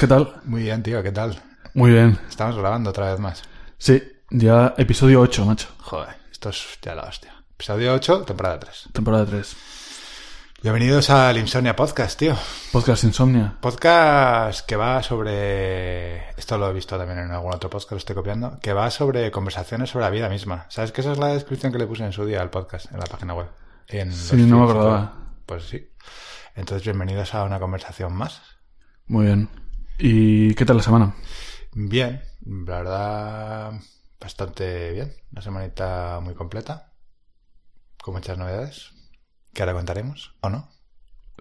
¿qué tal? Muy bien, tío, ¿qué tal? Muy bien. Estamos grabando otra vez más. Sí, ya episodio 8, macho. Joder, esto es ya la hostia. Episodio 8, temporada 3. Temporada 3. Bienvenidos al Insomnia Podcast, tío. Podcast Insomnia. Podcast que va sobre. Esto lo he visto también en algún otro podcast, lo estoy copiando. Que va sobre conversaciones sobre la vida misma. ¿Sabes que esa es la descripción que le puse en su día al podcast, en la página web? En Sí, no me acordaba. Pues sí. Entonces, bienvenidos a una conversación más. Muy bien. ¿Y qué tal la semana? Bien, la verdad, bastante bien. Una semanita muy completa, con muchas novedades, que ahora contaremos, ¿o no?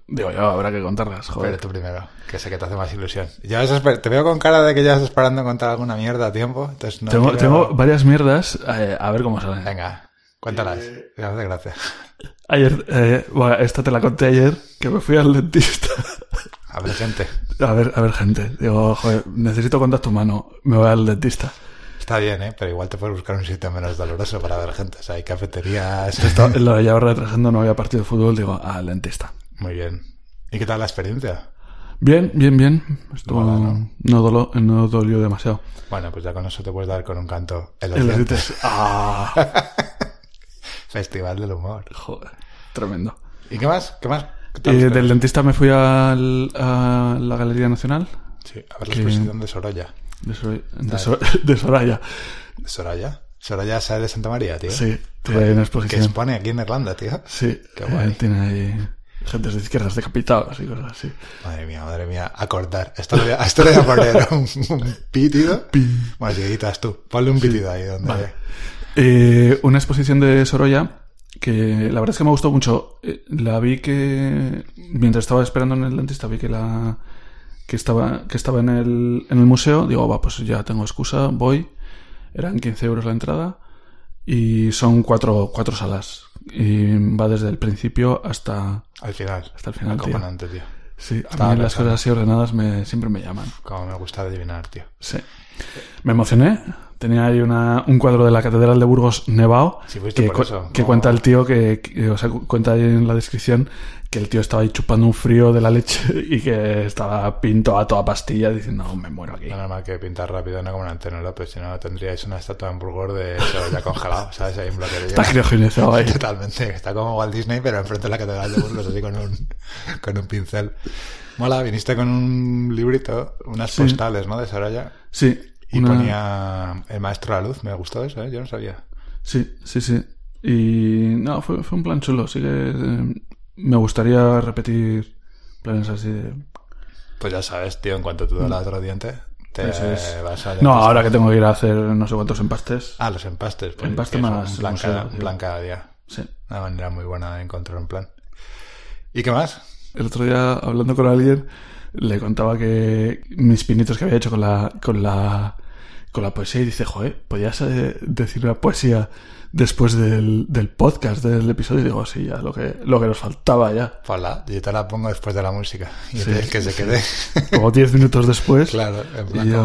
Digo, ya habrá que contarlas, Pero joder. tú primero, que sé que te hace más ilusión. Ya te veo con cara de que ya estás esperando contar alguna mierda a tiempo, entonces no tengo, quiero- tengo varias mierdas, eh, a ver cómo salen. Venga, cuéntalas, me hace gracia. Ayer, eh, bueno, esta te la conté ayer, que me fui al dentista. A ver, gente, A ver, a ver, gente. Digo, joder, necesito contacto humano. Me voy al dentista. está bien, ¿eh? Pero igual te puedes buscar un sitio menos doloroso para ver gente. O sea, hay cafeterías... Esto, lo llevo retrasando, no había partido de fútbol, digo, al dentista. Muy bien. ¿Y qué tal la experiencia? Bien, bien, bien. Estuvo, no, ¿no? dolo- no dolió demasiado. Bueno, pues ya con eso te puedes dar con un canto en los En los dientes. dientes. Ah, Festival del humor. joder, tremendo. ¿Y qué más? ¿Qué más? ¿Qué tal Eh, del dentista me fui al- a la Galería Nacional Sí, a ver la que- exposición de Soraya. de, Sor- de Sor- de Soraya. ¿De Soraya? Soraya sale de Santa María, tío. Sí, tiene una Que exposición. expone aquí en Irlanda, tío. Sí, Qué eh, guay. tiene ahí gentes de izquierdas decapitados y cosas así. Madre mía, madre mía. Acordar. Esto le voy a, a esto le voy a poner un, un pitido. Bueno, si tú, ponle un pitido ahí donde... Vale. Eh, una exposición de Sorolla que la verdad es que me gustó mucho. Eh, La vi que mientras estaba esperando en el dentista vi que la que estaba que estaba en el, en el museo. Digo, va, pues ya tengo excusa, voy. Eran 15 euros la entrada y son cuatro, cuatro salas y va desde el principio hasta Al final. hasta el final. tío. Acojonante, tío. Sí, a mí las cosas así ordenadas me, siempre me llaman. Como me gusta adivinar, tío. Sí. Me emocioné. Tenía ahí una, un cuadro de la Catedral de Burgos nevado Sí, fuiste que, cu- eso. que No. cuenta el tío que, que- o sea, cu- cuenta ahí en la descripción que el tío estaba ahí chupando un frío de la leche y que estaba pinto a toda pastilla diciendo, "No, me muero aquí. No normal que pintar rápido, no como un Antonio López, si no tendríais una estatua en Burgos de eso ya congelado, ¿sabes? Ahí en Está criogenizado ahí. Totalmente, está como Walt Disney, pero enfrente de la Catedral de Burgos, así con un, con un pincel. Mola, viniste con un librito, unas Sí. postales, ¿no? De Soraya. Sí. Y una- ponía El Maestro de la Luz, me gustó eso, ¿eh? Yo no sabía. Sí, sí, sí. Y no, fue, fue un plan chulo. Sí que eh, me gustaría repetir planes así de... Pues ya sabes, tío, en cuanto tú el otro diente, te es. vas a... No, ahora que tengo que ir a hacer no sé cuántos empastes. Ah, los empastes. Pues, Empaste que son más un plan, museo, cada, un tío. plan cada día. Sí. Una manera muy buena de encontrar un plan. ¿Y qué más? El otro día, hablando con alguien, le contaba que mis pinitos que había hecho con la, con la, con la poesía y dice, joder, ¿podías eh, decir una poesía después del, del podcast, del episodio? Y digo, sí, ya, lo que, lo que nos faltaba ya. Ponla, yo te la pongo después de la música. Y Sí, entonces que se sí. quede. Como 10 minutos después, claro, en plan Y yo-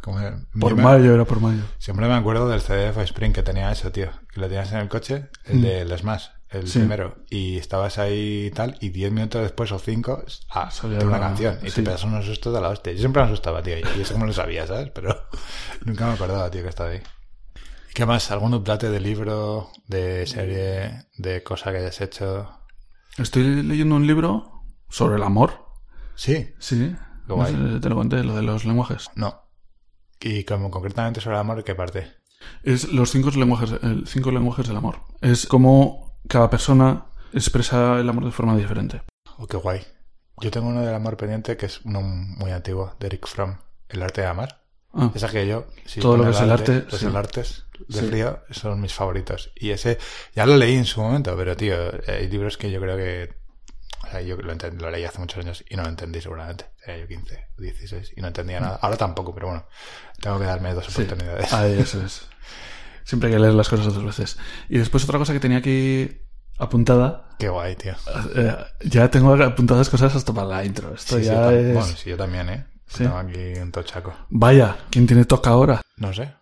como... como- por me- mayo, era por mayo. Siempre me acuerdo del CD de Spring que tenía eso, tío. Que lo tenías en el coche, el del Smash, el. Sí. primero. Y estabas ahí y tal, y 10 minutos después o 5, ah, Salía una una- canción. Y sí. te pegas unos sustos de la hostia. Yo siempre me asustaba, tío. Y eso como lo sabía, ¿sabes? Pero nunca me acordaba, tío, que estaba ahí. ¿Y qué más? ¿Algún update de libro, de serie, de cosa que hayas hecho? Estoy leyendo un libro sobre el amor. Sí, Sí. No sé te lo conté, lo de los lenguajes. no. Y como concretamente sobre el amor, ¿qué parte? Es los cinco lenguajes, el cinco lenguajes del amor. Es como cada persona expresa el amor de forma diferente. Oh, qué guay. Yo tengo uno del amor pendiente que es uno muy antiguo, de Eric Fromm, El arte de amar. Ah, Es aquello. si Todo lo que es el arte, Los sí. el artes de Sí. frío son mis favoritos. Y ese, ya lo leí en su momento, pero tío, hay libros que yo creo que. O sea, yo lo, enten- lo leí hace muchos años y no lo entendí seguramente. Era yo 15, 16 y no entendía nada. Ahora tampoco, pero bueno, tengo que darme dos sí. oportunidades. Ahí, eso es. Siempre hay que leer las cosas dos veces. Y después otra cosa que tenía aquí apuntada. Qué guay, tío. eh, ya tengo apuntadas cosas hasta para la intro. Esto Sí, ya es... Bueno, sí, yo también, ¿eh? Sí. Tengo aquí un tochaco. Vaya, ¿quién tiene toca ahora? No sé.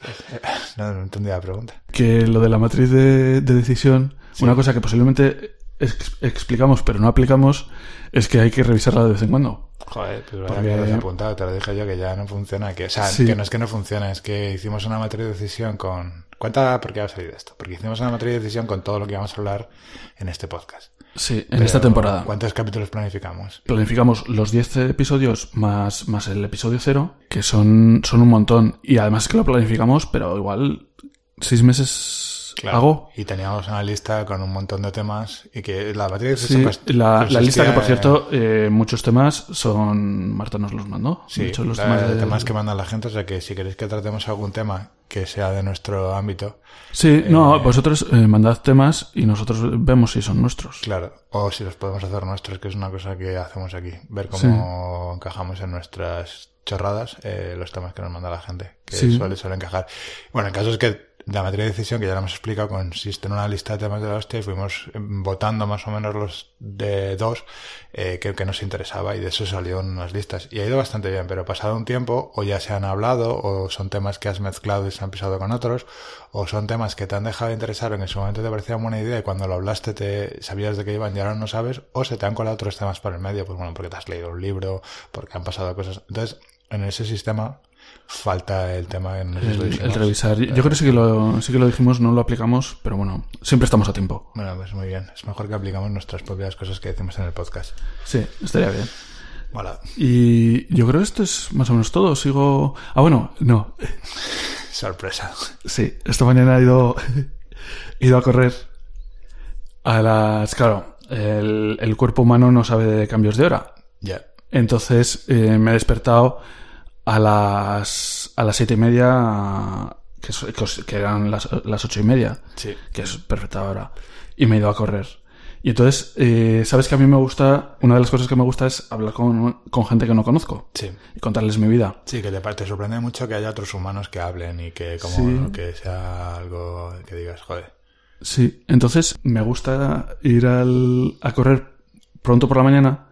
No, no entendía la pregunta. Que lo de la matriz de, de decisión, una cosa que posiblemente ex- explicamos pero no aplicamos es que hay que revisarla de vez en cuando. Joder, pues Porque- que lo has apuntado, te lo dije yo que ya no funciona. Que, o sea, Sí. que no es que no funcione, es que hicimos una materia de decisión con. Cuenta por qué ha salido esto. Porque hicimos una materia de decisión con todo lo que íbamos a hablar en este podcast. Sí, en Pero, esta temporada. ¿Cuántos capítulos planificamos? Planificamos los 10 episodios más, más el episodio cero, que son, son un montón. Y además que lo planificamos, pero igual seis meses hago. Y teníamos una lista con un montón de temas y que la materia de Sí, pues, la, la lista que, por cierto, eh, muchos temas son... Marta nos los mandó. Sí, Muchos los la- temas, de- temas que manda la gente, o sea que si queréis que tratemos algún tema que sea de nuestro ámbito, Sí, no, eh, vosotros eh, mandad temas y nosotros vemos si son nuestros. claro, o si los podemos hacer nuestros, que es una cosa que hacemos aquí, ver cómo encajamos en nuestras chorradas eh, los temas que nos manda la gente, que Sí. suele, suele encajar. Bueno, en caso es que la materia de decisión, que ya la hemos explicado, consiste en una lista de temas de la hostia y fuimos eh, votando más o menos los de dos eh, que, que nos interesaba y de eso salieron unas listas. Y ha ido bastante bien, pero pasado un tiempo o ya se han hablado o son temas que has mezclado y se han pisado con otros o son temas que te han dejado de interesar en su momento te parecía buena idea y cuando lo hablaste te sabías de qué iban y ahora no sabes o se te han colado otros temas por el medio, pues bueno, porque te has leído un libro, porque han pasado cosas. Entonces, en ese sistema falta el tema en El, el revisar. Yo creo que sí que, lo, sí que lo dijimos, no lo aplicamos, pero bueno, siempre estamos a tiempo. Bueno, pues muy bien. Es mejor que aplicamos nuestras propias cosas que decimos en el podcast. Sí, estaría bien. Y yo creo que esto es más o menos todo. Sigo. Ah, bueno, no. Sorpresa. Sí, esta mañana he ido, he ido a correr a las. Claro, el, el cuerpo humano no sabe de cambios de hora. Ya. Entonces eh, me he despertado a las, a las siete y media, que, que eran las, las ocho y media, Sí. que es perfecta hora, y me he ido a correr. Y entonces, eh, ¿sabes que a mí me gusta? Una de las cosas que me gusta es hablar con, con gente que no conozco Sí. y contarles mi vida. Sí, que te, te sorprende mucho que haya otros humanos que hablen y que como Sí. que sea algo que digas, joder. Sí, entonces me gusta ir al, a correr pronto por la mañana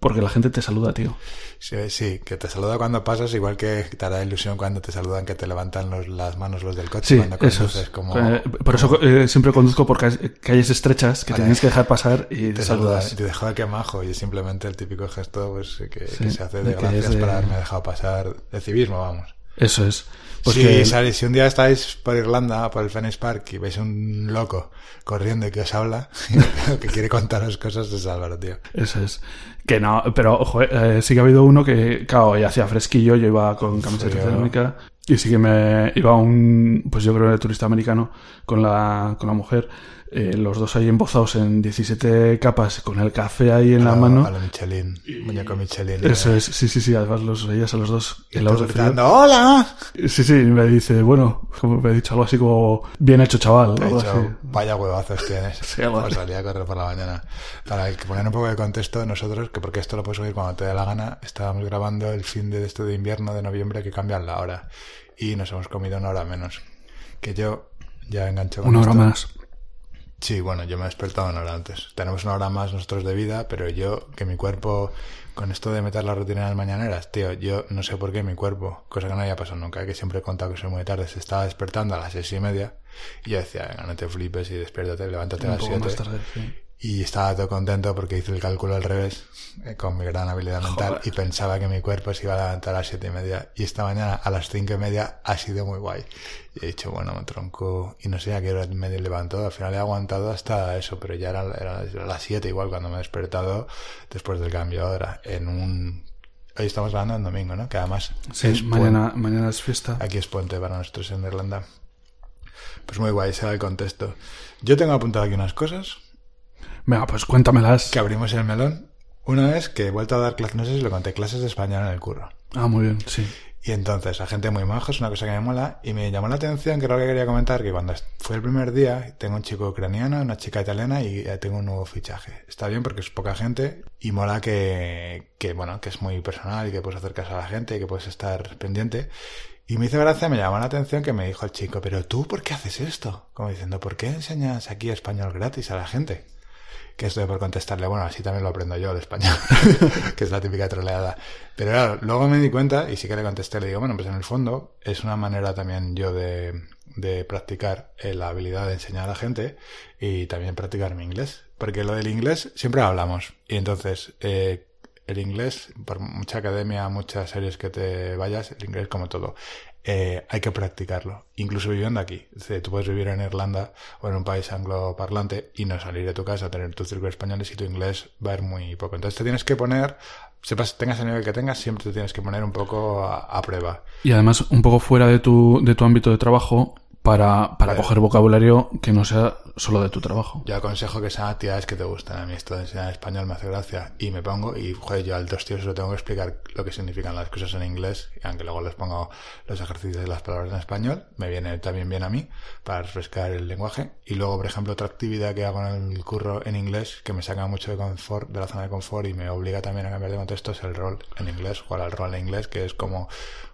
porque la gente te saluda, tío. Sí, sí, que te saluda cuando pasas, igual que te hará ilusión cuando te saludan que te levantan los- las manos los del coche Sí, cuando eso conduces, es. como Eh, por eso eh, siempre conduzco por calles, estrechas que Vale. tienes que dejar pasar y te saludas. te dejo que majo y es simplemente el típico gesto pues, que, Sí, que se hace de gracias de- por haberme dejado pasar de civismo, vamos. Eso es. Pues si, que- sale- si un día estáis por Irlanda, por el Phoenix Park, y veis un loco corriendo y que os habla, que quiere contaros cosas, es Álvaro, tío. Eso es. Que no, pero ojo, eh, sí que ha habido uno que, claro, ya hacía fresquillo, yo iba con camiseta térmica y sí que me iba un, pues yo creo, de turista americano con la, con la mujer, eh, los dos ahí embozados en 17 capas con el café ahí en la A mano. A lo Michelin, muñeco Michelin. Eso es, sí, sí, sí, además los veías a los dos Y helados de frío. gritando, ¡Hola! Sí, sí, y me dice, bueno, como me ha dicho algo así como, bien hecho chaval, He dicho, así. vaya huevazos tienes. Sí, algo Pues así. salí a correr por la mañana. Para que poner un poco de contexto, nosotros, que porque esto lo puedes oír cuando te dé la gana, estábamos grabando el fin de este de invierno de noviembre que cambian la hora. Y nos hemos comido una hora menos. Que yo ya engancho con Una hora esto. más. Sí, bueno, yo me he despertado una hora antes. Tenemos una hora más nosotros de vida, pero yo, que mi cuerpo, con esto de meter la rutina en las mañaneras, tío, yo no sé por qué mi cuerpo, cosa que no había pasado nunca, que siempre he contado que soy muy tarde, se estaba despertando a las seis y media, y yo decía, venga, no te flipes y despiértate, levántate a Un las poco más siete. tarde, sí. Y estaba todo contento porque hice el cálculo al revés, eh, con mi gran habilidad mental, Joder. y pensaba que mi cuerpo se iba a levantar a las siete y media. Y esta mañana a las cinco y media ha sido muy guay. Y he dicho, bueno, me tronco, y no sé a qué hora me he levantado. Al final he aguantado hasta eso, pero ya era, las siete igual cuando me he despertado después del cambio ahora. En un... Hoy estamos hablando en domingo, ¿no? Que además Sí, es mañana, mañana es fiesta. Aquí es puente para nosotros en Irlanda. Pues muy guay, será el contexto. Yo tengo apuntado aquí unas cosas Venga, pues cuéntamelas. que abrimos el melón. Una vez que he vuelto a dar clases, no sé si lo conté, clases de español en el curro. Ah, muy bien, sí. Y entonces, a gente muy maja, es una cosa que me mola, y me llamó la atención, que era lo que quería comentar, que cuando fue el primer día, tengo un chico ucraniano, una chica italiana, y ya tengo un nuevo fichaje. Está bien porque es poca gente, y mola que, que bueno, que es muy personal, y que puedes hacer caso a la gente, y que puedes estar pendiente. Y me hizo gracia, me llamó la atención que me dijo el chico, pero tú, ¿por qué haces esto? Como diciendo, ¿por qué enseñas aquí español gratis a la gente? Que estoy por contestarle, bueno, así también lo aprendo yo el español, que es la típica troleada. Pero claro, luego me di cuenta y sí que le contesté, le digo, bueno, pues en el fondo es una manera también yo de, de practicar eh, la habilidad de enseñar a la gente y también practicar mi inglés. Porque lo del inglés siempre hablamos. Y entonces, eh, el inglés, por mucha academia, muchas series que te vayas, el inglés como todo. Eh, hay que practicarlo, incluso viviendo aquí. tú puedes vivir en Irlanda o en un país angloparlante y no salir de tu casa, tener tu círculo español y tu inglés va a ir muy poco. Entonces te tienes que poner, sepas, tengas el nivel que tengas, siempre te tienes que poner un poco a, a prueba. Y además, un poco fuera de tu, de tu ámbito de trabajo, para, para coger vocabulario que no sea solo de tu trabajo. Yo aconsejo que sean actividades que te gustan. A mí esto de enseñar español me hace gracia y me pongo y, joder, yo al dos tíos lo tengo que explicar lo que significan las cosas en inglés, y aunque luego les pongo los ejercicios de las palabras en español, me viene también bien a mí para refrescar el lenguaje. Y luego, por ejemplo, otra actividad que hago en el curro en inglés que me saca mucho de confort, de la zona de confort y me obliga también a cambiar de contexto es el rol en inglés, jugar al rol en inglés, que es como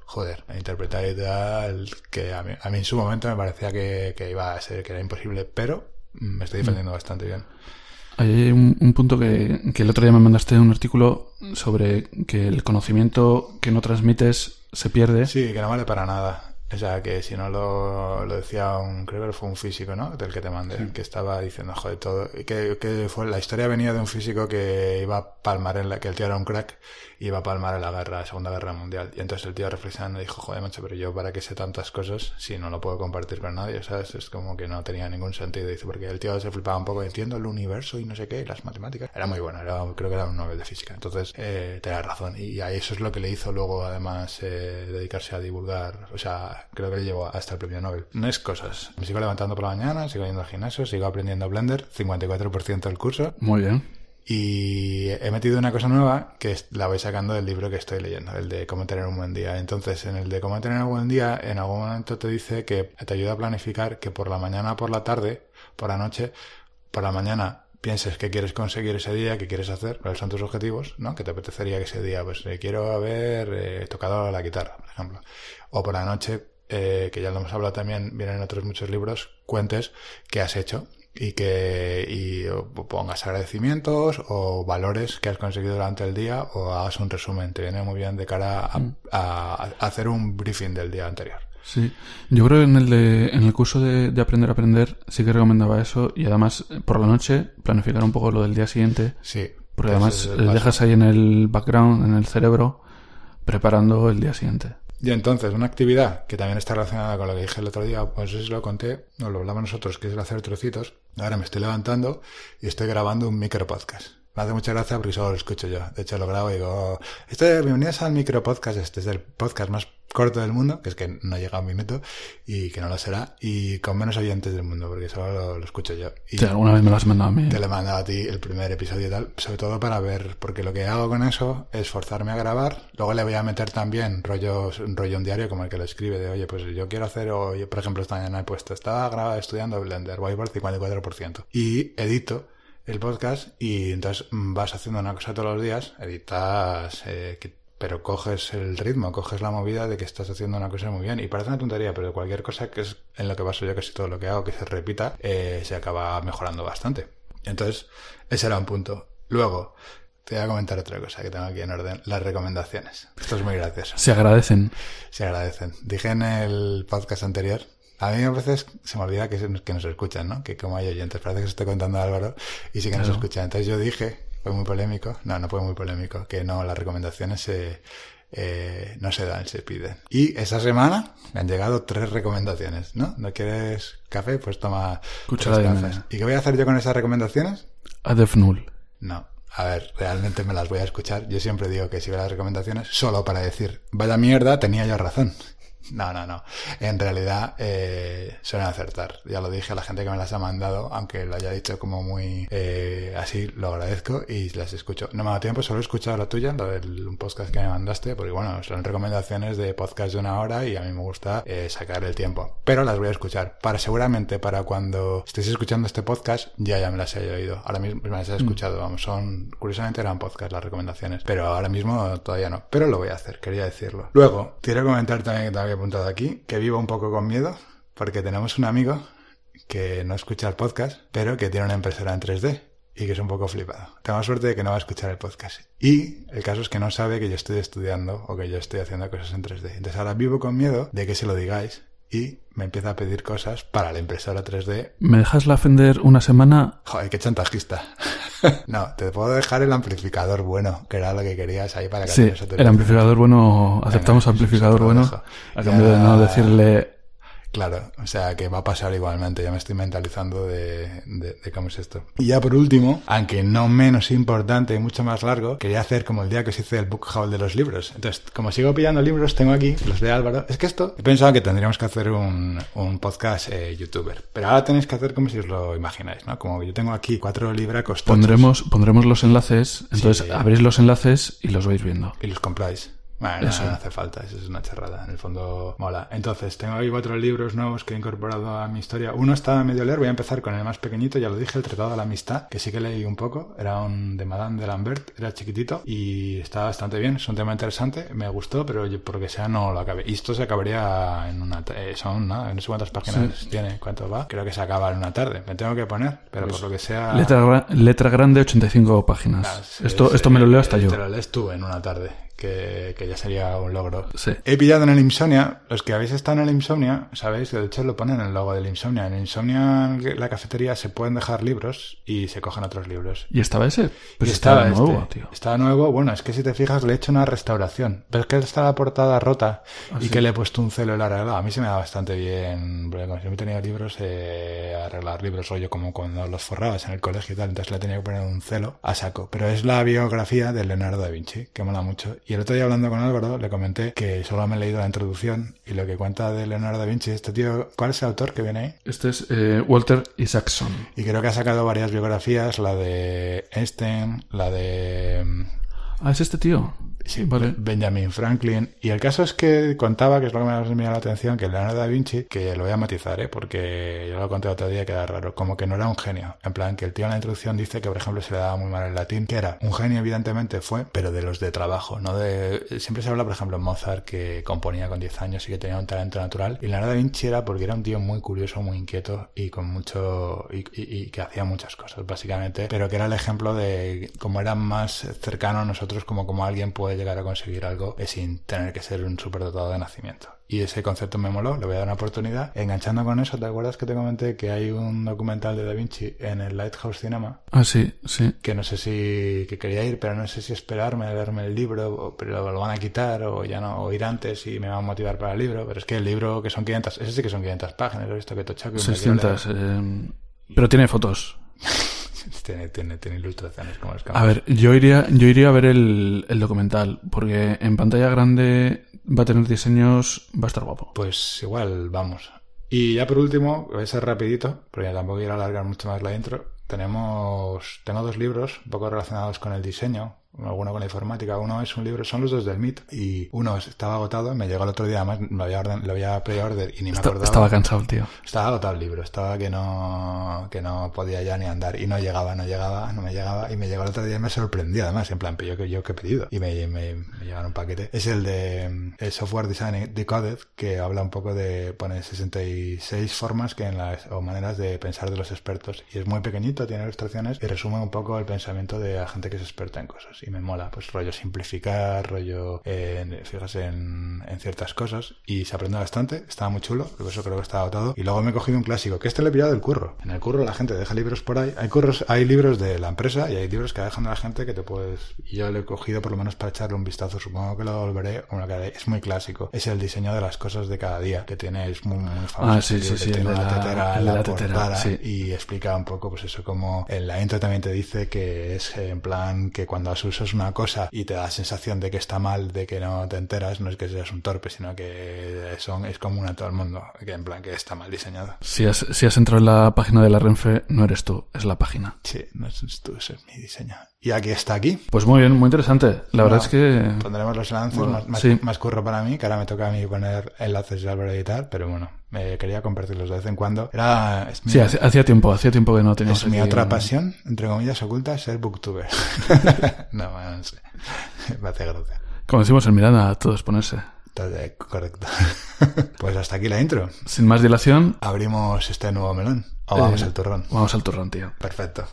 joder, a interpretar y tal, que a mí, a mí en su momento me parecía que, que, iba a ser, que era imposible, pero me estoy defendiendo mm. bastante bien. Hay un, un punto que, que, el otro día me mandaste un artículo sobre que el conocimiento que no transmites se pierde. Sí, que no vale para nada. O sea, que si no lo, lo decía un, creo que fue un físico, ¿no? Del que te mandé, que estaba diciendo, joder, todo, que, que fue, la historia venía de un físico que iba a palmar en la, que el tío era un crack, iba a palmar en la guerra, la Segunda Guerra Mundial. Y entonces el tío reflexionando dijo, joder, macho, pero yo para qué sé tantas cosas si no lo puedo compartir con nadie, ¿sabes? Es como que no tenía ningún sentido. Dice, porque el tío se flipaba un poco, entiendo el universo y no sé qué, las matemáticas. Era muy bueno, era, creo que era un Nobel de física. Entonces, eh, tenía razón. Y a eso es lo que le hizo luego, además, eh, dedicarse a divulgar. O sea, creo que le llevó hasta el premio Nobel. No es cosas. Me sigo levantando por la mañana, sigo yendo al gimnasio, sigo aprendiendo Blender, 54% del curso. Muy bien. Y he metido una cosa nueva que la voy sacando del libro que estoy leyendo, el de cómo tener un buen día. Entonces, en el de cómo tener un buen día, en algún momento te dice que te ayuda a planificar que por la mañana, por la tarde, por la noche, por la mañana pienses qué quieres conseguir ese día, qué quieres hacer, cuáles son tus objetivos, ¿no? Que te apetecería que ese día, pues eh, quiero haber eh, tocado la guitarra, por ejemplo. O por la noche, eh, que ya lo hemos hablado también, vienen otros muchos libros, cuentes qué has hecho y que y pongas agradecimientos o valores que has conseguido durante el día o hagas un resumen. Te viene muy bien de cara a, mm. hacer un briefing del día anterior. Sí, yo creo que en el, de, en el curso de, aprender a aprender sí que recomendaba eso y además eh, por la noche planificar un poco lo del día siguiente. Sí. Porque además dejas ahí en el background, en el cerebro, preparando el día siguiente. Y entonces, una actividad que también está relacionada con lo que dije el otro día, pues eso lo conté, nos lo hablamos nosotros, que es el hacer trocitos. Ahora me estoy levantando y estoy grabando un micro podcast. Me hace mucha gracia porque solo lo escucho yo. De hecho, lo grabo y digo, oh, estoy, bienvenidos al micro podcast. Este es el podcast más corto del mundo, que es que no ha llegado a mi método y que no lo será, y con menos oyentes del mundo, porque solo lo, escucho yo. Y sí, alguna vez me lo has mandado a mí. Te lo he mandado a ti el primer episodio y tal, sobre todo para ver, porque lo que hago con eso es forzarme a grabar, luego le voy a meter también rollo, un rollo un diario como el que lo escribe, de oye, pues yo quiero hacer, o por ejemplo, esta mañana he puesto, estaba grabado estudiando Blender, voy por 54%, y edito el podcast y entonces vas haciendo una cosa todos los días, editas, eh, pero coges el ritmo, coges la movida de que estás haciendo una cosa muy bien. Y parece una tontería, pero cualquier cosa que es en lo que paso yo casi todo lo que hago que se repita, eh, se acaba mejorando bastante. Entonces, ese era un punto. Luego, te voy a comentar otra cosa que tengo aquí en orden, las recomendaciones. Esto es muy gracioso. Se agradecen. Se agradecen. Dije en el podcast anterior a mí a veces se me olvida que, que nos escuchan, ¿no? Que como hay oyentes, parece que se estoy contando a Álvaro y sí que nos escuchan. Entonces yo dije, fue muy polémico, no, no fue muy polémico, que no, las recomendaciones se, eh, no se dan, se piden. Y esa semana me han llegado tres recomendaciones, ¿no? ¿No quieres café? Pues toma tres cafés. ¿Y qué voy a hacer yo con esas recomendaciones? A Defnul. No. A ver, realmente me las voy a escuchar. Yo siempre digo que sigo las recomendaciones solo para decir, vaya mierda, tenía yo razón. No, no, no. En realidad eh, suelen acertar. Ya lo dije a la gente que me las ha mandado, aunque lo haya dicho como muy eh, así, lo agradezco y las escucho. No me dado tiempo, solo he escuchado la tuya, lo del un podcast que me mandaste, porque bueno, son recomendaciones de podcast de una hora y a mí me gusta eh, sacar el tiempo. Pero las voy a escuchar. Para seguramente para cuando estéis escuchando este podcast, ya ya me las he oído. Ahora mismo me las he mm. escuchado, vamos, son, curiosamente eran podcast las recomendaciones, pero ahora mismo todavía no. Pero lo voy a hacer, quería decirlo. Luego, quiero comentar también que todavía apuntado aquí, que vivo un poco con miedo, porque tenemos un amigo que no escucha el podcast, pero que tiene una impresora en 3D y que es un poco flipado. Tengo suerte de que no va a escuchar el podcast. Y el caso es que no sabe que yo estoy estudiando o que yo estoy haciendo cosas en 3D. Entonces ahora vivo con miedo de que se lo digáis y me empieza a pedir cosas para la impresora 3D. ¿Me dejas la Fender una semana? Joder, qué chantajista. no, te puedo dejar el amplificador bueno, que era lo que querías ahí para que Sí, el amplificador bueno, aceptamos Venga, amplificador bueno, a cambio de no decirle... Claro, o sea que va a pasar igualmente, ya me estoy mentalizando de, de- de cómo es esto. Y ya por último, aunque no menos importante y mucho más largo, quería hacer como el día que os hice el book haul de los libros. Entonces, como sigo pillando libros, tengo aquí los de Álvaro. Es que esto, he pensado que tendríamos que hacer un, un podcast eh, youtuber, pero ahora tenéis que hacer como si os lo imagináis, ¿no? Como yo tengo aquí cuatro libracos Pondremos, pondremos los enlaces, entonces Sí. abrís los enlaces y los vais viendo. y los compráis. Bueno, Eso. no, hace falta, eso es una charrada, en el fondo mola. Entonces, tengo ahí cuatro libros nuevos que he incorporado a mi historia. Uno está a medio leer, voy a empezar con el más pequeñito, ya lo dije, el Tratado de la Amistad, que sí que leí un poco, era un de Madame de Lambert, era chiquitito y está bastante bien, es un tema interesante, me gustó, pero yo, por lo que sea no lo acabé. Y esto se acabaría en una... eh, son, ¿no? No sé cuántas páginas tiene, cuánto va, creo que se acaba en una tarde, me tengo que poner, pero por lo que sea... Letra, letra grande, 85 páginas. Ah, sí, esto, sí, esto me lo leo hasta yo. Te lo lees tú en una tarde, que, que ya sería un logro. Sí. He pillado en el Insomnia, los que habéis estado en el Insomnia, sabéis que de hecho lo ponen en el logo del Insomnia. En el Insomnia, en la cafetería, se pueden dejar libros y se cogen otros libros. ¿Y estaba ese? Pues Y estaba estaba nuevo, este. tío. Estaba nuevo. Bueno, es que si te fijas, le he hecho una restauración. ¿Ves que está la portada rota Ah, y que le he puesto un celo y lo he arreglado? A mí se me da bastante bien. Porque como siempre he tenido libros, eh, arreglar libros, rollo como cuando los forrabas en el colegio y tal. Entonces le tenía que poner un celo a saco. Pero es la biografía de Leonardo da Vinci, que mola mucho. Y el otro día hablando con Álvaro, le comenté que solo me he leído la introducción y lo que cuenta de Leonardo da Vinci. Este tío, ¿cuál es el autor que viene ahí? Este es eh, Walter Isaacson. Y creo que ha sacado varias biografías, la de Einstein, la de mm, Ah, es este tío. Sí, vale. Benjamin Franklin. Y el caso es que contaba, que es lo que me ha llamado la atención, que Leonardo da Vinci, que lo voy a matizar, ¿eh? porque yo lo conté otro día que era raro, como que no era un genio. En plan, que el tío en la introducción dice que, por ejemplo, se le daba muy mal el latín, que era un genio, evidentemente fue, pero de los de trabajo, no de... Siempre se habla, por ejemplo, Mozart, que componía con 10 años y que tenía un talento natural. Y Leonardo da Vinci era porque era un tío muy curioso, muy inquieto y con mucho... y, y- y que hacía muchas cosas, básicamente, pero que era el ejemplo de cómo era más cercano a nosotros, como, como alguien puede llegar a conseguir algo sin tener que ser un superdotado de nacimiento. Y ese concepto me moló, le voy a dar una oportunidad. Enganchando con eso, ¿te acuerdas que te comenté que hay un documental de Da Vinci en el Lighthouse Cinema? Ah, sí, sí. Que no sé si que quería ir, pero no sé si esperarme a leerme el libro, pero lo van a quitar, o ya no, o ir antes y me van a motivar para el libro. Pero es que el libro que son 500, ese sí que son 500 páginas, lo he visto que quiero 600. eh, pero tiene fotos. Tiene, tiene, tiene ilustraciones como los A ver, yo iría, yo iría a ver el, el documental, porque en pantalla grande va a tener diseños, va a estar guapo. Pues igual, vamos. Y ya por último, voy a ser rapidito, porque tampoco quiero alargar mucho más la intro. Tenemos, tengo dos libros un poco relacionados con el diseño, alguno con la informática. Uno es un libro, son los dos del MIT, y uno estaba agotado, me llegó el otro día, además lo había, orden- lo había pre-order y ni me Esta- acordaba. estaba cansado el tío. Estaba agotado el libro, estaba que no, que no podía ya ni andar y no llegaba, no llegaba, no me llegaba y me llegó el otro día y me sorprendí además, en plan, pero yo, que- yo que he pedido y me, me, me llegaron un paquete. Es el de el Software Design Decoded que habla un poco de, pone 66 formas que en las, o maneras de pensar de los expertos y es muy pequeñito, tiene ilustraciones y resume un poco el pensamiento de la gente que es experta en cosas y me mola, pues rollo simplificar, rollo, eh, fíjate en, en ciertas cosas y se aprende bastante, estaba muy chulo, por eso creo que está agotado. Y luego me he cogido un clásico, que este le he pillado del curro. En el curro la gente deja libros por ahí, hay curros, hay libros de la empresa y hay libros que dejan de la gente que te puedes, yo lo he cogido por lo menos para echarle un vistazo, supongo que lo volveré, bueno, que es muy clásico, es el diseño de las cosas de cada día, que tiene, es muy, muy famoso. Ah, sí, sí, sí, tiene la- tetera la la tetera, portada sí. y explica un poco, pues eso, como en la intro también te dice que es en plan que cuando usas una cosa y te da la sensación de que está mal, de que no te enteras, no es que seas un torpe, sino que son, es común a todo el mundo, que en plan que está mal diseñado. Si has, si has entrado en la página de la Renfe, no eres tú, es la página. Sí, no es tú, es mi diseño. Y aquí está aquí. Pues muy bien, muy interesante. La verdad es que... Pondremos los enlaces, Bueno, más, más, sí. más curro para mí, que ahora me toca a mí poner enlaces y tal, pero bueno, me quería compartirlos de vez en cuando. Era, mi, Sí, hacía, tiempo, hacía tiempo que no teníamos es mi otra pasión, entre comillas, oculta, ser booktuber. no, no sé. Me hace gracia. Como decimos en Miranda, todo es ponerse. Correcto. pues hasta aquí la intro. Sin más dilación, Abrimos este nuevo melón. O vamos Eh, al turrón. vamos al turrón, tío. Perfecto.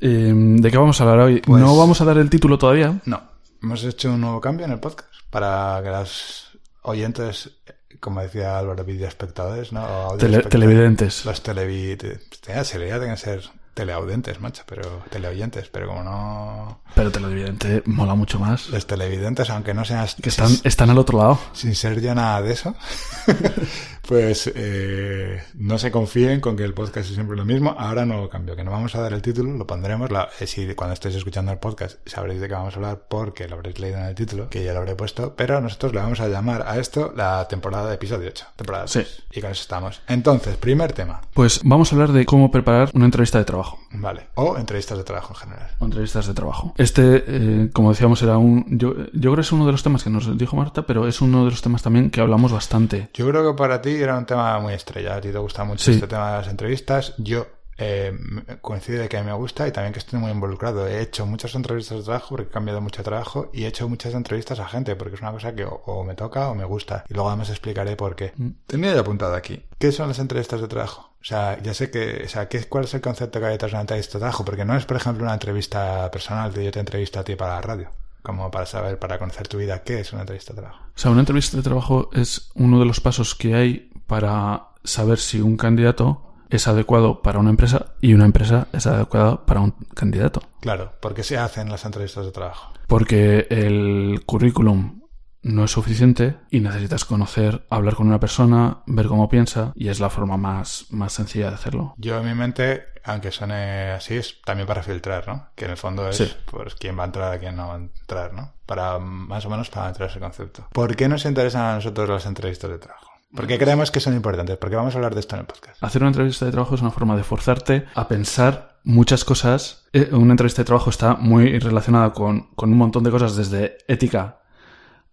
Eh, ¿De qué vamos a hablar hoy? Pues- No vamos a dar el título todavía. No, hemos hecho un nuevo cambio en el podcast para que las oyentes como decía Álvaro, videoespectadores, ¿no? Tele- televidentes. Los televidentes. Tenía, se leía, tienen que ser teleaudientes, macho, pero teleoyentes, pero como no... Pero televidente mola mucho más. Los televidentes, aunque no sean... Que están, están al otro lado. sin ser yo nada de eso, pues eh, no se confíen con que el podcast es siempre lo mismo. Ahora no lo cambio, que no vamos a dar el título, lo pondremos. La, eh, si cuando estéis escuchando el podcast sabréis de qué vamos a hablar porque lo habréis leído en el título, que ya lo habré puesto. Pero nosotros le vamos a llamar a esto la temporada de episodio 8. Temporada Sí. 3. Y con eso estamos. Entonces, primer tema. Pues vamos a hablar de cómo preparar una entrevista de trabajo. Vale. O entrevistas de trabajo en general. O entrevistas de trabajo. Este, eh, como decíamos, era un. Yo, yo creo que es uno de los temas que nos dijo Marta, pero es uno de los temas también que hablamos bastante. Yo creo que para ti era un tema muy estrella. A ti te gusta mucho Sí. este tema de las entrevistas. Yo eh, coincide de que me gusta y también que estoy muy involucrado. He hecho muchas entrevistas de trabajo porque he cambiado mucho de trabajo y he hecho muchas entrevistas a gente porque es una cosa que o, o me toca o me gusta. Y luego además explicaré por qué. Mm. Tenía ya apuntado aquí. ¿Qué son las entrevistas de trabajo? O sea, ya sé que, o sea, ¿qué, ¿cuál es el concepto que hay detrás de una entrevista de trabajo? Porque no es, por ejemplo, una entrevista personal que yo te entrevisto a ti para la radio. Como para saber, para conocer tu vida, ¿qué es una entrevista de trabajo? O sea, una entrevista de trabajo es uno de los pasos que hay para saber si un candidato es adecuado para una empresa y una empresa es adecuada para un candidato. Claro, ¿por qué se hacen las entrevistas de trabajo? Porque el currículum no es suficiente y necesitas conocer, hablar con una persona, ver cómo piensa y es la forma más, más sencilla de hacerlo. Yo en mi mente, aunque suene así, es también para filtrar, ¿no? Que en el fondo es Sí. pues quién va a entrar a quién no va a entrar, ¿no? Para más o menos para entrar ese concepto. ¿Por qué nos interesan a nosotros las entrevistas de trabajo? ¿Por qué creemos que son importantes? Porque vamos a hablar de esto en el podcast. Hacer una entrevista de trabajo es una forma de forzarte a pensar muchas cosas. Eh, Una entrevista de trabajo está muy relacionada con, con un montón de cosas, desde ética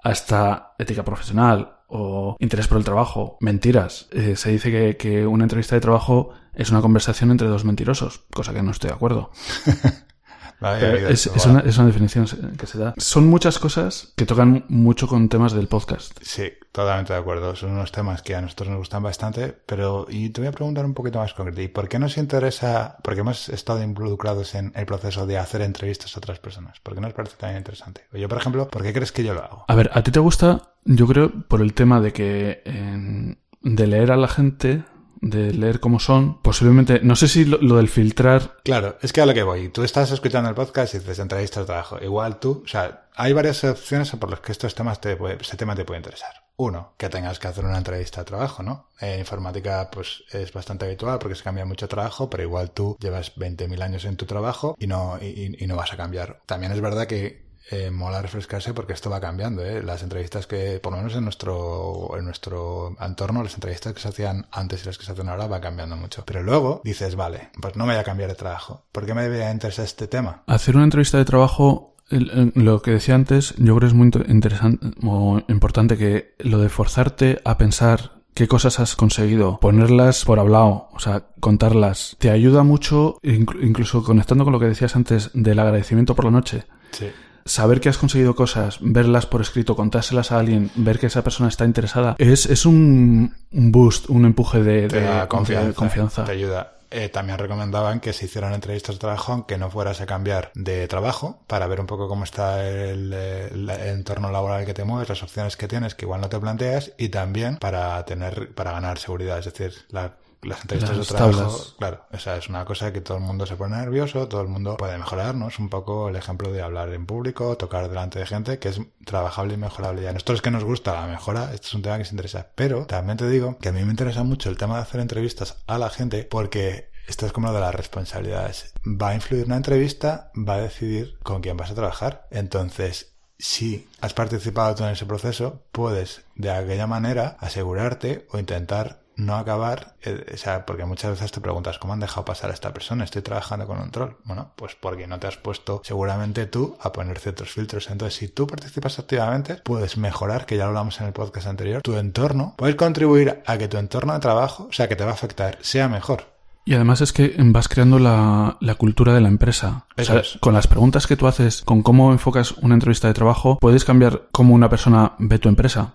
hasta ética profesional o interés por el trabajo, mentiras. Eh, se dice que, que una entrevista de trabajo es una conversación entre dos mentirosos, cosa que no estoy de acuerdo. Es, una, es una definición que se da. Son muchas cosas que tocan mucho con temas del podcast. Sí, totalmente de acuerdo. Son unos temas que a nosotros nos gustan bastante, pero y te voy a preguntar un poquito más concreto. ¿Y por qué nos interesa? Porque hemos estado involucrados en el proceso de hacer entrevistas a otras personas. ¿Por qué nos parece tan interesante? Yo, por ejemplo, ¿por qué crees que yo lo hago? A ver, ¿a ti te gusta? Yo creo por el tema de que en- de leer a la gente, de leer cómo son, posiblemente, no sé si lo, del filtrar, Claro, es que a lo que voy. Tú estás escuchando el podcast y dices entrevistas de trabajo. Igual tú, o sea, hay varias opciones por las que estos temas te puede, este tema te puede interesar. Uno, que tengas que hacer una entrevista de trabajo, ¿no? En informática, pues es bastante habitual porque se cambia mucho trabajo, pero igual tú llevas 20.000 años en tu trabajo y no, y- y no vas a cambiar. También es verdad que eh, mola refrescarse porque esto va cambiando, ¿eh? Las entrevistas que, por lo menos en nuestro, en nuestro entorno, las entrevistas que se hacían antes y las que se hacen ahora va cambiando mucho. Pero luego dices, vale, pues no me voy a cambiar de trabajo. ¿Por qué me debería interesar este tema? hacer una entrevista de trabajo, lo que decía antes, yo creo que es muy inter- interesante o importante que lo de forzarte a pensar qué cosas has conseguido, ponerlas por hablado, o sea, contarlas, te ayuda mucho, inclu- incluso conectando con lo que decías antes del agradecimiento por la noche. Sí. Saber que has conseguido cosas, verlas por escrito, contárselas a alguien, ver que esa persona está interesada, es, es un, un boost, un empuje de, Te de- da confianza. de confianza. Te ayuda. Eh, también recomendaban que se hicieran entrevistas de trabajo aunque no fueras a cambiar de trabajo para ver un poco cómo está el, el- el entorno laboral que te mueves, las opciones que tienes que igual no te planteas y también para tener, para ganar seguridad. Es decir, la- las entrevistas Las de trabajo, tablas. claro, esa es una cosa que todo el mundo se pone nervioso, todo el mundo puede mejorar, ¿no? Es un poco el ejemplo de hablar en público, tocar delante de gente, que es trabajable y mejorable. Y a nosotros que nos gusta la mejora, este es un tema que se interesa. Pero también te digo que a mí me interesa mucho el tema de hacer entrevistas a la gente porque esto es como lo de las responsabilidades. Va a influir una entrevista, va a decidir con quién vas a trabajar. Entonces, si has participado tú en ese proceso, puedes de aquella manera asegurarte o intentar no acabar, eh, o sea, porque muchas veces te preguntas, ¿cómo han dejado pasar a esta persona? Estoy trabajando con un troll. Bueno, pues porque no te has puesto seguramente tú a poner ciertos filtros. Entonces, si tú participas activamente, puedes mejorar, que ya lo hablamos en el podcast anterior, tu entorno, puedes contribuir a que tu entorno de trabajo, o sea, que te va a afectar, sea mejor. Y además es que vas creando la, la cultura de la empresa. O sea, es. Con las preguntas que tú haces, con cómo enfocas una entrevista de trabajo, puedes cambiar cómo una persona ve tu empresa.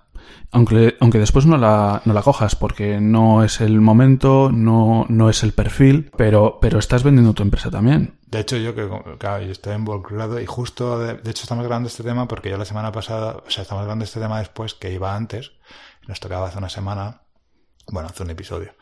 Aunque, aunque después no la, no la cojas porque no es el momento, no, no es el perfil, pero, pero estás vendiendo tu empresa también. De hecho, yo que estoy involucrado y justo, de, de, hecho, estamos grabando este tema porque yo la semana pasada, o sea, estamos grabando este tema después que iba antes, nos tocaba hace una semana, bueno, hace un episodio.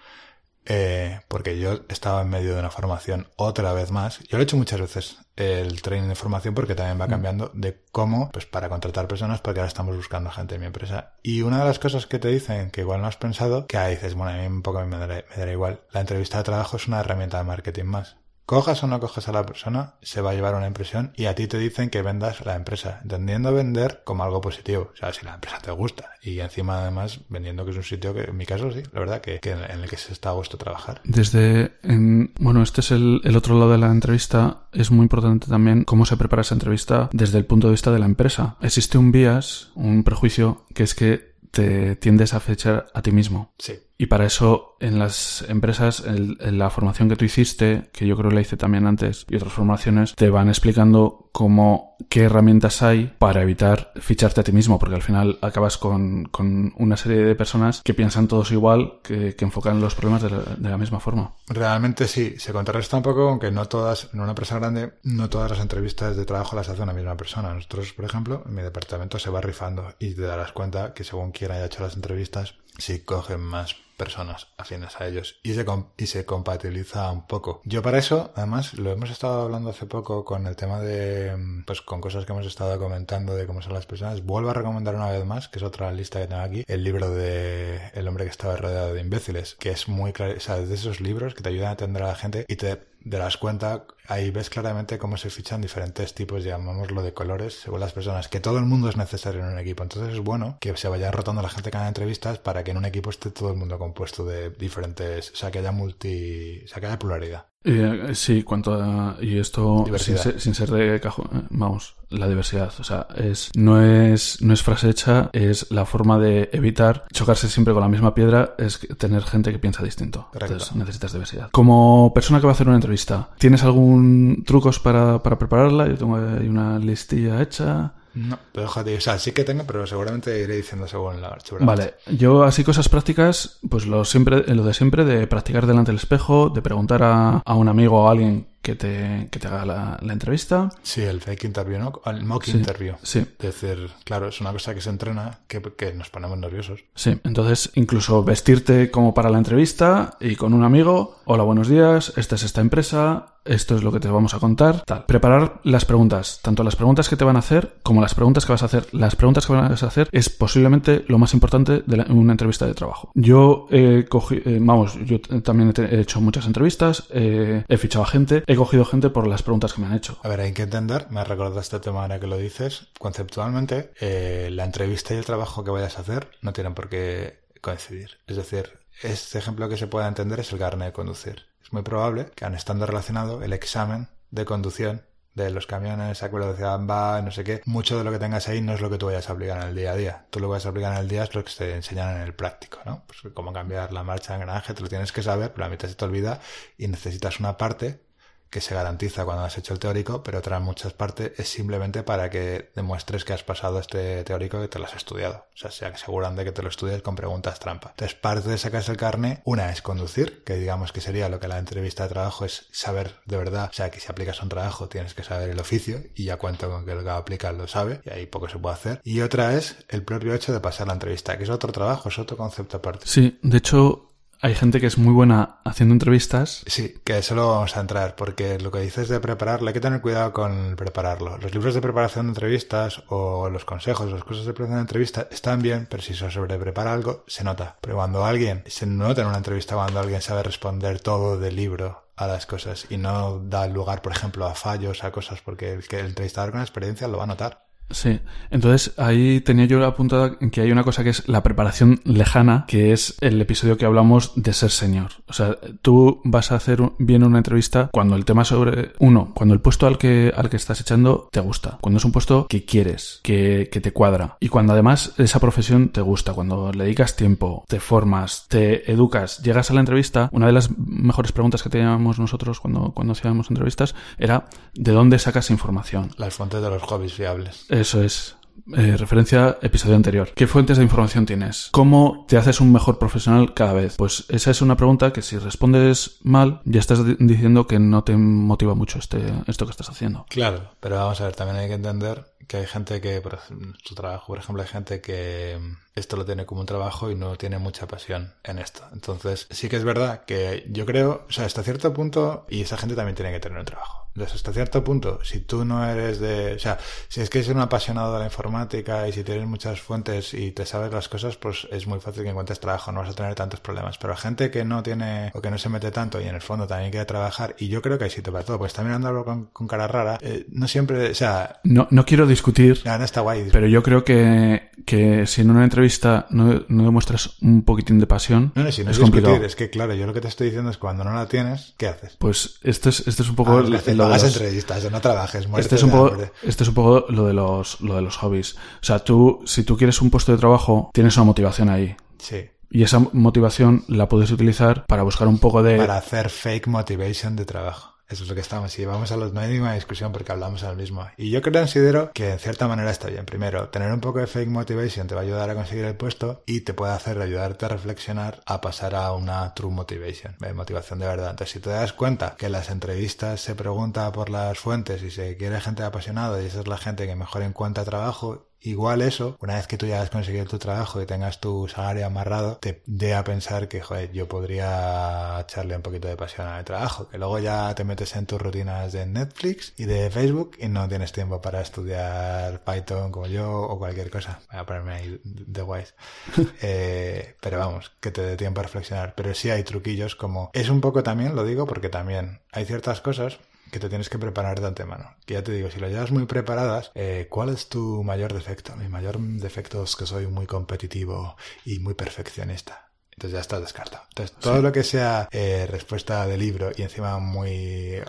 Eh, porque yo estaba en medio de una formación otra vez más. Yo lo he hecho muchas veces el training de formación porque también va mm. cambiando de cómo, pues para contratar personas, porque ahora estamos buscando gente en mi empresa. Y una de las cosas que te dicen que igual no has pensado, que ahí dices, bueno, a mí un poco me dará, me dará igual. La entrevista de trabajo es una herramienta de marketing más cojas o no cojas a la persona, se va a llevar una impresión y a ti te dicen que vendas la empresa, entendiendo vender como algo positivo. O sea, si la empresa te gusta. Y encima, además, vendiendo que es un sitio que, en mi caso, sí, la verdad, que, que en el que se está a gusto trabajar. Desde, en, bueno, este es el, el otro lado de la entrevista. Es muy importante también cómo se prepara esa entrevista desde el punto de vista de la empresa. Existe un bias, un prejuicio, que es que te tiendes a fechar a ti mismo. Sí. Y para eso, en las empresas, en, la formación que tú hiciste, que yo creo que la hice también antes, y otras formaciones, te van explicando cómo, qué herramientas hay para evitar ficharte a ti mismo, porque al final acabas con, con una serie de personas que piensan todos igual, que, que enfocan los problemas de la, de la, misma forma. Realmente sí, se contrarresta un poco, aunque no todas, en una empresa grande, no todas las entrevistas de trabajo las hace una misma persona. Nosotros, por ejemplo, en mi departamento se va rifando y te darás cuenta que según quien haya hecho las entrevistas, si cogen más personas afines a ellos y se, y se compatibiliza un poco. Yo para eso, además, lo hemos estado hablando hace poco con el tema de, pues con cosas que hemos estado comentando de cómo son las personas. Vuelvo a recomendar una vez más, que es otra lista que tengo aquí, el libro de El hombre que estaba rodeado de imbéciles, que es muy claro, o sea, de esos libros que te ayudan a atender a la gente y te das cuenta, ahí ves claramente cómo se fichan diferentes tipos, llamémoslo de colores, según las personas, que todo el mundo es necesario en un equipo. Entonces es bueno que se vaya rotando la gente que haga entrevistas para que en un equipo esté todo el mundo compuesto de diferentes, o sea, que haya multi, o sea, que haya pluralidad. Eh, sí, cuanto a, y esto sin ser, sin ser, de cajón, eh, vamos, la diversidad, o sea, es no es no es frase hecha, es la forma de evitar chocarse siempre con la misma piedra, es tener gente que piensa distinto. Correcto. Entonces necesitas diversidad. Como persona que va a hacer una entrevista, ¿tienes algún trucos para, para prepararla? Yo tengo ahí una listilla hecha. No, pero déjate, o sea, sí que tengo, pero seguramente iré diciendo según la marcha. Vale, yo así cosas prácticas, pues lo siempre, lo de siempre, de practicar delante del espejo, de preguntar a, a un amigo o a alguien que te, que te haga la, la, entrevista. Sí, el fake interview, ¿no? El mock sí, interview. Sí. Es decir, claro, es una cosa que se entrena, que, que, nos ponemos nerviosos. Sí, entonces incluso vestirte como para la entrevista y con un amigo, hola, buenos días, esta es esta empresa, esto es lo que te vamos a contar, tal. Preparar las preguntas, tanto las preguntas que te van a hacer como las preguntas que vas a hacer. Las preguntas que vas a hacer es posiblemente lo más importante de la, una entrevista de trabajo. Yo he cogido, eh, vamos, yo también he hecho muchas entrevistas, eh, he fichado a gente, he cogido gente por las preguntas que me han hecho. A ver, hay que entender, me recordado este tema ahora que lo dices, conceptualmente, eh, la entrevista y el trabajo que vayas a hacer no tienen por qué coincidir. Es decir, este ejemplo que se pueda entender es el carnet de conducir. Es muy probable que, estando relacionado, el examen de conducción de los camiones, a qué velocidad va, no sé qué, mucho de lo que tengas ahí no es lo que tú vayas a aplicar en el día a día. Tú lo que vas a aplicar en el día es lo que te enseñan en el práctico, ¿no? Pues cómo cambiar la marcha de engranaje, te lo tienes que saber, pero a mitad se te olvida y necesitas una parte que se garantiza cuando has hecho el teórico, pero otra muchas partes es simplemente para que demuestres que has pasado este teórico que te lo has estudiado. O sea, se aseguran de que te lo estudies con preguntas trampa. Entonces, parte de sacarse el carne, una es conducir, que digamos que sería lo que la entrevista de trabajo es saber de verdad. O sea, que si aplicas un trabajo tienes que saber el oficio y ya cuento con que el que aplica lo sabe y ahí poco se puede hacer. Y otra es el propio hecho de pasar la entrevista, que es otro trabajo, es otro concepto aparte. Sí, de hecho, hay gente que es muy buena haciendo entrevistas. Sí, que eso lo vamos a entrar, porque lo que dices de prepararlo, hay que tener cuidado con prepararlo. Los libros de preparación de entrevistas o los consejos, las cosas de preparación de entrevistas están bien, pero si se sobreprepara algo, se nota. Pero cuando alguien, se nota en una entrevista cuando alguien sabe responder todo del libro a las cosas y no da lugar, por ejemplo, a fallos, a cosas, porque el, que el entrevistador con experiencia lo va a notar. Sí, entonces ahí tenía yo apuntado que hay una cosa que es la preparación lejana, que es el episodio que hablamos de ser señor. O sea, tú vas a hacer bien una entrevista cuando el tema sobre uno, cuando el puesto al que al que estás echando te gusta, cuando es un puesto que quieres, que, que te cuadra y cuando además esa profesión te gusta, cuando le dedicas tiempo, te formas, te educas, llegas a la entrevista, una de las mejores preguntas que teníamos nosotros cuando cuando hacíamos entrevistas era ¿de dónde sacas información? Las fuentes de los hobbies fiables. Eso es. eh, referencia episodio anterior. ¿Qué fuentes de información tienes? ¿Cómo te haces un mejor profesional cada vez? Pues esa es una pregunta que si respondes mal, ya estás diciendo que no te motiva mucho este, esto que estás haciendo. Claro, pero vamos a ver, también hay que entender que hay gente que, por su trabajo, por ejemplo, hay gente que esto lo tiene como un trabajo y no tiene mucha pasión en esto. Entonces, sí que es verdad que yo creo, o sea, hasta cierto punto, y esa gente también tiene que tener un trabajo. Entonces, hasta cierto punto, si tú no eres de, o sea, si es que eres un apasionado de la informática y si tienes muchas fuentes y te sabes las cosas, pues es muy fácil que encuentres trabajo, no vas a tener tantos problemas. Pero gente que no tiene o que no se mete tanto y en el fondo también quiere trabajar, y yo creo que hay sitio para todo, pues también andando con, con cara rara, eh, no siempre, o sea... No, no quiero discutir, no, no está guay. pero yo creo que, que si en una entrevista no, no demuestras un poquitín de pasión, No, no, si no es complicado. discutir, es que claro, yo lo que te estoy diciendo es cuando no la tienes, ¿qué haces? Pues esto es, esto es un poco... Ah, lo que de hagas los- entrevistas, no trabajes, Este es un poco, este es un poco lo de los, lo de los hobbies. O sea, tú, si tú quieres un puesto de trabajo, tienes una motivación ahí. Sí. Y esa motivación la puedes utilizar para buscar un poco de... Para hacer fake motivation de trabajo. Eso es lo que estamos. Y vamos a hay ninguna discusión porque hablamos al mismo. Y yo considero que en cierta manera está bien. Primero, tener un poco de fake motivation te va a ayudar a conseguir el puesto y te puede hacer ayudarte a reflexionar a pasar a una true motivation, de motivación de verdad. Entonces, si te das cuenta que en las entrevistas se pregunta por las fuentes y se quiere gente apasionada y esa es la gente que mejor encuentra trabajo, Igual eso, una vez que tú ya has conseguido tu trabajo y tengas tu salario amarrado, te dé a pensar que, joder, yo podría echarle un poquito de pasión al trabajo, que luego ya te metes en tus rutinas de Netflix y de Facebook y no tienes tiempo para estudiar Python como yo o cualquier cosa. Voy a ponerme ahí de guays. Eh, pero vamos, que te dé tiempo a reflexionar. Pero sí hay truquillos como... Es un poco también, lo digo, porque también hay ciertas cosas que te tienes que preparar de antemano. Que ya te digo, si lo llevas muy preparadas, eh, ¿cuál es tu mayor defecto? Mi mayor defecto es que soy muy competitivo y muy perfeccionista. Entonces ya estás descartado. Entonces todo lo que sea eh, respuesta de libro y encima muy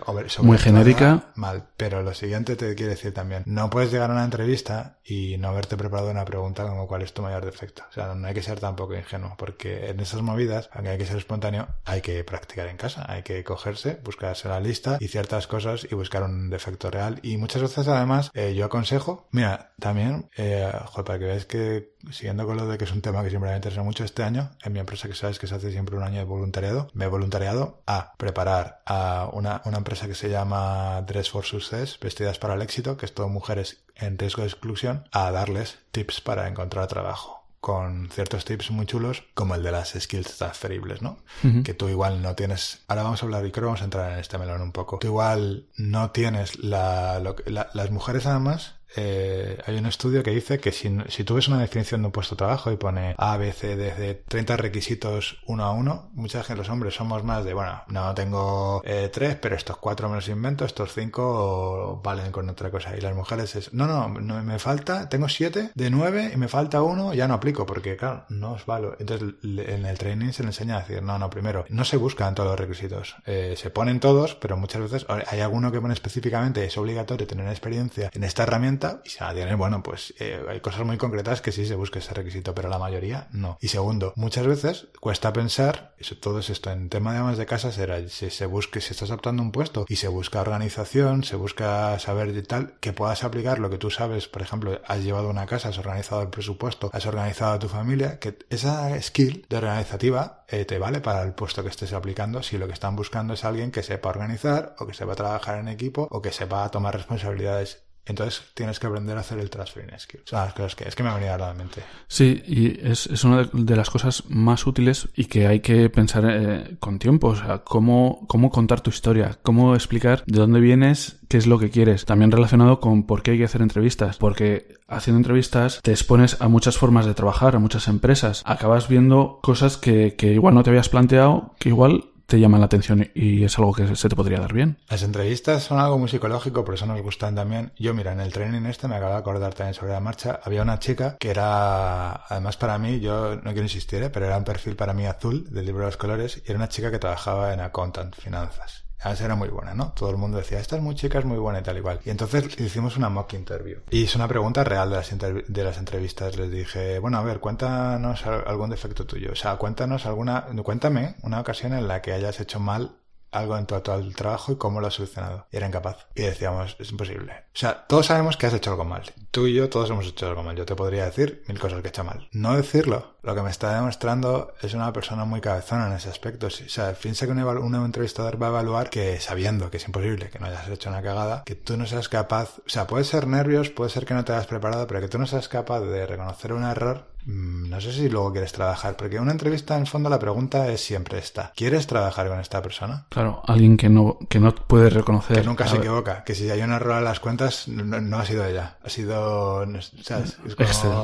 Muy genérica. mal. Pero lo siguiente te quiero decir también, no puedes llegar a una entrevista y no haberte preparado una pregunta como cuál es tu mayor defecto. O sea, no hay que ser tampoco ingenuo, porque en esas movidas, aunque hay que ser espontáneo, hay que practicar en casa, hay que cogerse, buscarse la lista y ciertas cosas y buscar un defecto real. Y muchas veces además eh, yo aconsejo, mira, también, eh, joder, para que veáis que siguiendo con lo de que es un tema que siempre me interesa mucho este año, en mi empresa que sabes que se hace siempre un año de voluntariado, me he voluntariado a preparar a una, una empresa que se llama Dress for Success, Vestidas para el Éxito, que es todo mujeres en riesgo de exclusión, a darles tips para encontrar trabajo con ciertos tips muy chulos, como el de las skills transferibles, ¿no? Que tú igual no tienes. Ahora vamos a hablar, y creo que vamos a entrar en este melón un poco. Tú igual no tienes la. lo que- la- las mujeres, además, eh, hay un estudio que dice que si, si tú ves una definición de un puesto de trabajo y pone A, B, C, D, C, 30 requisitos uno a uno, muchas veces los hombres somos más de, bueno, no tengo eh, tres, pero estos cuatro me los invento, estos cinco valen con otra cosa. Y las mujeres es, no, no, no me falta, tengo siete de nueve y me falta uno, ya no aplico, porque claro, no os valo. Entonces en el training se le enseña a decir, no, no, primero, no se buscan todos los requisitos, Eh, se ponen todos, pero muchas veces hay alguno que pone específicamente, es obligatorio tener experiencia en esta herramienta, y si la tienes, bueno, pues eh, hay cosas muy concretas que sí se busca ese requisito, pero la mayoría no. Y segundo, muchas veces cuesta pensar, eso, todo es esto en tema de amas de casa será, si se busque, si estás optando un puesto y se busca organización, se busca saber de tal, que puedas aplicar lo que tú sabes, por ejemplo, has llevado una casa, has organizado el presupuesto, has organizado a tu familia, que esa skill de organizativa eh, te vale para el puesto que estés aplicando si lo que están buscando es alguien que sepa organizar o que sepa trabajar en equipo o que sepa tomar responsabilidades. Entonces tienes que aprender a hacer el transferring skill. Son las cosas que es que me ha venido a la mente. Sí, y es, es una de- de las cosas más útiles y que hay que pensar eh, con tiempo. O sea, cómo, cómo contar tu historia, cómo explicar de dónde vienes, qué es lo que quieres. También relacionado con por qué hay que hacer entrevistas. Porque haciendo entrevistas te expones a muchas formas de trabajar, a muchas empresas. Acabas viendo cosas que, que igual no te habías planteado, que igual te llaman la atención y es algo que se te podría dar bien. Las entrevistas son algo muy psicológico, por eso nos gustan también. Yo, mira, en el training este me acabo de acordar también sobre la marcha. Había una chica que era, además para mí, yo no quiero insistir, ¿eh? pero era un perfil para mí azul del libro de los colores y era una chica que trabajaba en accountant, finanzas. Además era muy buena, ¿no? Todo el mundo decía, esta es muy chica, es muy buena y tal igual. Y entonces hicimos una mock interview. Y es una pregunta real de las, de entrevistas. Les dije, bueno, a ver, cuéntanos al- algún defecto tuyo. O sea, cuéntanos alguna, cuéntame una ocasión en la que hayas hecho mal algo en tu actual trabajo y cómo lo has solucionado. Y era incapaz. Y decíamos, es imposible. O sea, todos sabemos que has hecho algo mal. Tú y yo todos hemos hecho algo mal. Yo te podría decir mil cosas que he hecho mal. No decirlo, lo que me está demostrando es una persona muy cabezona en ese aspecto. O sea, piensa que un, un entrevistador va a evaluar que sabiendo que es imposible, que no hayas hecho una cagada, que tú no seas capaz, o sea, puede ser nervios, puede ser que no te hayas preparado, pero que tú no seas capaz de reconocer un error Mm, no sé si luego quieres trabajar, porque una entrevista en fondo la pregunta es siempre esta. ¿Quieres trabajar con esta persona? Claro, alguien que no, que no puede reconocer. Que nunca se equivoca, que si hay un error en las cuentas, no, ha sido ella. Ha sido, ¿sabes?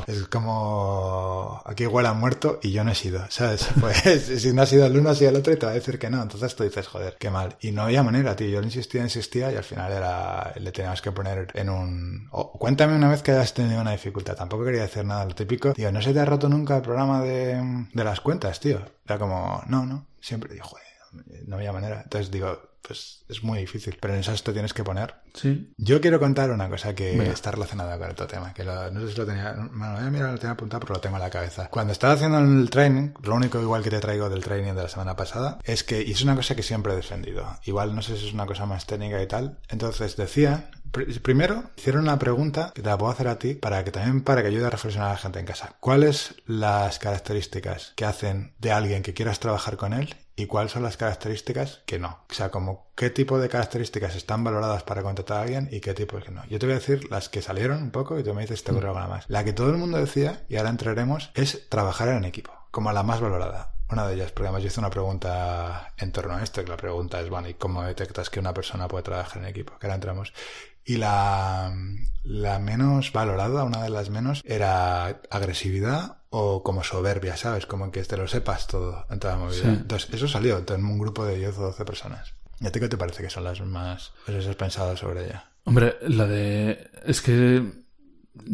Es como, aquí muerto y yo no he sido, ¿sabes? Pues si no ha sido el uno, ha sido el otro y te va a decir que no. Entonces tú dices, joder, qué mal. Y no había manera, tío. Yo le insistía, insistía y al final era, le teníamos que poner en un, cuéntame una vez que hayas tenido una dificultad. Tampoco quería decir nada, lo típico. Digo, no se te ha roto nunca el programa de, de las cuentas, tío. Era como, no, no. Siempre digo, joder, no había manera. Entonces digo, pues es muy difícil, pero en eso te tienes que poner. Sí. Yo quiero contar una cosa que está relacionada con otro tema, que no sé si lo tenía, bueno, voy a mirar el tema apuntado, pero lo tengo en la cabeza. Cuando estaba haciendo el training, lo único igual que te traigo del training de la semana pasada, es que, y es una cosa que siempre he defendido, igual no sé si es una cosa más técnica y tal, entonces decía Primero, hicieron una pregunta que te la puedo hacer a ti para que también para que ayude a reflexionar a la gente en casa. ¿Cuáles las características que hacen de alguien que quieras trabajar con él y cuáles son las características que no. O sea, como qué tipo de características están valoradas para contratar a alguien y qué tipo que no. Yo te voy a decir las que salieron un poco y tú me dices te ocurre alguna más. La que todo el mundo decía, y ahora entraremos, es trabajar en equipo, como la más valorada. Una de ellas, porque además yo hice una pregunta en torno a esto, que la pregunta es, bueno, ¿y cómo detectas que una persona puede trabajar en equipo? Que ahora entramos. Y la, la menos valorada, una de las menos, era agresividad o como soberbia, ¿sabes? Como que te lo sepas todo en toda la movida. Entonces, eso salió en un grupo de 10 o 12 personas. ¿Y a ti qué te parece que son las más... Pues has pensado sobre ella? Hombre, la de... Es que...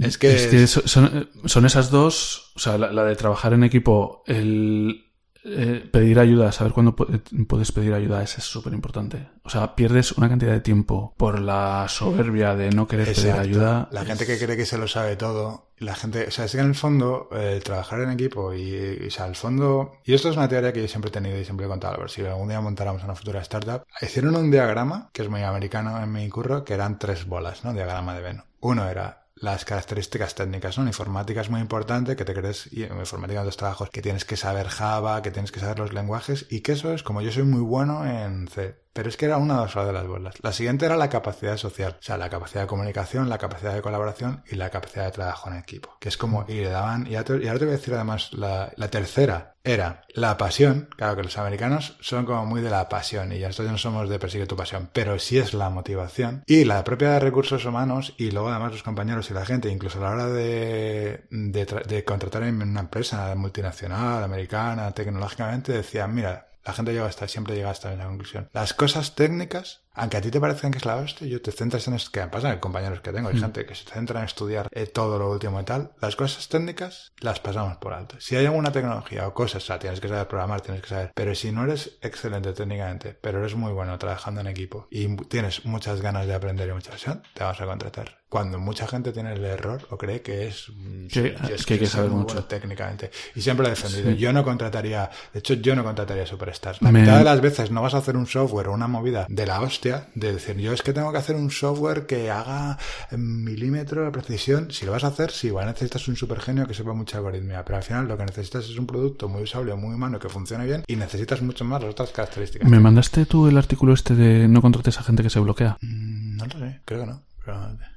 Es que, es que son, son, esas dos, o sea, la de trabajar en equipo, el, eh, pedir ayuda, saber cuándo puedes pedir ayuda es súper importante. O sea, pierdes una cantidad de tiempo por la soberbia de no querer pedir ayuda. La gente que cree que se lo sabe todo, la gente, o sea, es que en el fondo, eh, trabajar en equipo y, o sea, al fondo, y esto es una teoría que yo siempre he tenido y siempre he contado, a ver si algún día montáramos una futura startup, hicieron un diagrama, que es muy americano en mi curro, que eran tres bolas, ¿no? Diagrama de Venn. Uno era las características técnicas, ¿no? informática es muy importante, que te crees, y en informática de los trabajos, que tienes que saber Java, que tienes que saber los lenguajes, y que eso es como yo soy muy bueno en C. Pero es que era una de las bolas. La siguiente era la capacidad social, o sea, la capacidad de comunicación, la capacidad de colaboración y la capacidad de trabajo en equipo. Que es como, y le daban, y, ahora te voy a decir además, la, la tercera era la pasión. Claro que los americanos son como muy de la pasión y ya nosotros no somos de perseguir tu pasión, pero sí es la motivación y la propia de recursos humanos y luego además los compañeros y la gente, incluso a la hora de, de, de contratar en una empresa multinacional, americana, tecnológicamente, decían, mira, la gente llega hasta, siempre llega hasta esa conclusión. Las cosas técnicas aunque a ti te parezcan que es la hostia, yo te centras en esto que me pasa, compañeros que tengo, hay mm. gente que se centra en estudiar eh, todo lo último y tal, las cosas técnicas las pasamos por alto. Si hay alguna tecnología o cosas, o sea, tienes que saber programar, tienes que saber, pero si no eres excelente técnicamente, pero eres muy bueno trabajando en equipo y tienes muchas ganas de aprender y mucha pasión, te vas a contratar. Cuando mucha gente tiene el error o cree que es, mm, que, es que hay que saber mucho técnicamente. Y siempre lo he defendido. Yo no contrataría, de hecho, yo no contrataría superstars. La mitad de las veces no vas a hacer un software o una movida de la hostia de decir, yo es que tengo que hacer un software que haga milímetro de precisión. Si lo vas a hacer, sí, igual necesitas un supergenio que sepa mucha algoritmia, pero al final lo que necesitas es un producto muy usable, muy humano, que funcione bien y necesitas mucho más las otras características. ¿Me mandaste tú el artículo este de no contrates a gente que se bloquea? Mm, no lo sé, creo que no.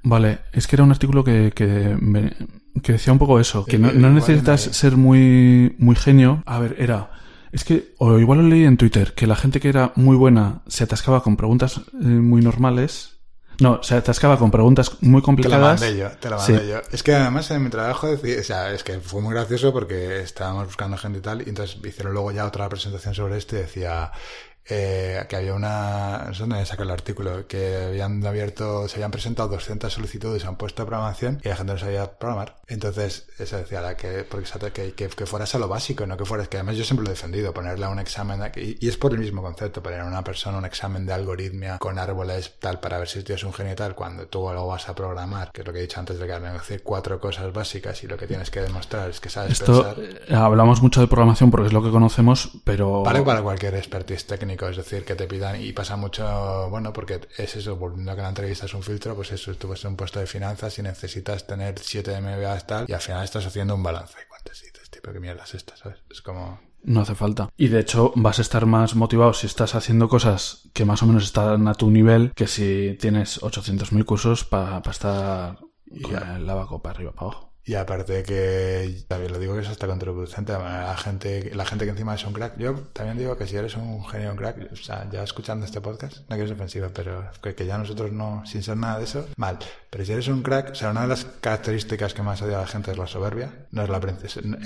Vale, es que era un artículo que, que, que decía un poco eso, que no, no necesitas ser muy, muy genio. A ver, era es que, o igual lo leí en Twitter, que la gente que era muy buena se atascaba con preguntas eh, muy normales. No, se atascaba con preguntas muy complicadas. Te la mandé yo, te la mandé yo. Es que además en mi trabajo, o sea, es que fue muy gracioso porque estábamos buscando gente y tal, y entonces hicieron luego ya otra presentación sobre esto y decía, eh, que había una, no sé dónde el artículo, que habían abierto, se habían presentado 200 solicitudes, se han puesto a programación y la gente no sabía programar. Entonces, eso decía, la que, porque que, que, que, fueras a lo básico, no que fueras, que además yo siempre lo he defendido, ponerle a un examen, y, y, es por el mismo concepto, poner a una persona un examen de algoritmia con árboles tal para ver si tienes un genio tal, cuando tú lo vas a programar, que es lo que he dicho antes de que decir cuatro cosas básicas y lo que tienes que demostrar es que sabes Esto, pensar. Eh, hablamos mucho de programación porque es lo que conocemos, pero... Vale para cualquier expertise técnico es decir, que te pidan y pasa mucho, bueno, porque es eso, volviendo a que la entrevista es un filtro, pues eso, tú vas en un puesto de finanzas y necesitas tener 7 MBA tal y al final estás haciendo un balance. ¿Cuántas dices, tipo, qué mierda es esta, sabes? Es como... No hace falta. Y de hecho vas a estar más motivado si estás haciendo cosas que más o menos están a tu nivel que si tienes 800.000 cursos para estar con Ya. el lavaco para arriba, para abajo. Y aparte que, también lo digo que es hasta contraproducente, la gente, la gente que encima es un crack, yo también digo que si eres un genio un crack, o sea, ya escuchando este podcast, no quiero ser ofensiva, pero que, que ya nosotros no, sin ser nada de eso, mal. Pero si eres un crack, o sea, una de las características que más odia a la gente es la soberbia, no es la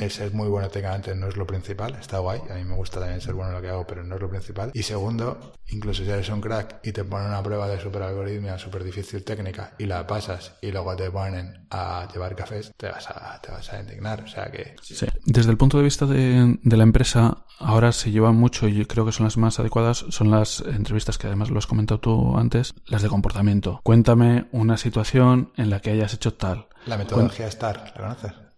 es, es muy bueno técnicamente, no es lo principal, está guay, a mí me gusta también ser bueno en lo que hago, pero no es lo principal. Y segundo, incluso si eres un crack y te ponen una prueba de super algoritmia, súper difícil técnica, y la pasas y luego te ponen a llevar cafés, te vas a, te vas a indignar. O sea que Sí. Desde el punto de vista de, de la empresa, ahora se llevan mucho y yo creo que son las más adecuadas, son las entrevistas que además lo has comentado tú antes, las de comportamiento. Cuéntame una situación en la que hayas hecho tal. la metodología STAR, ¿la conoces?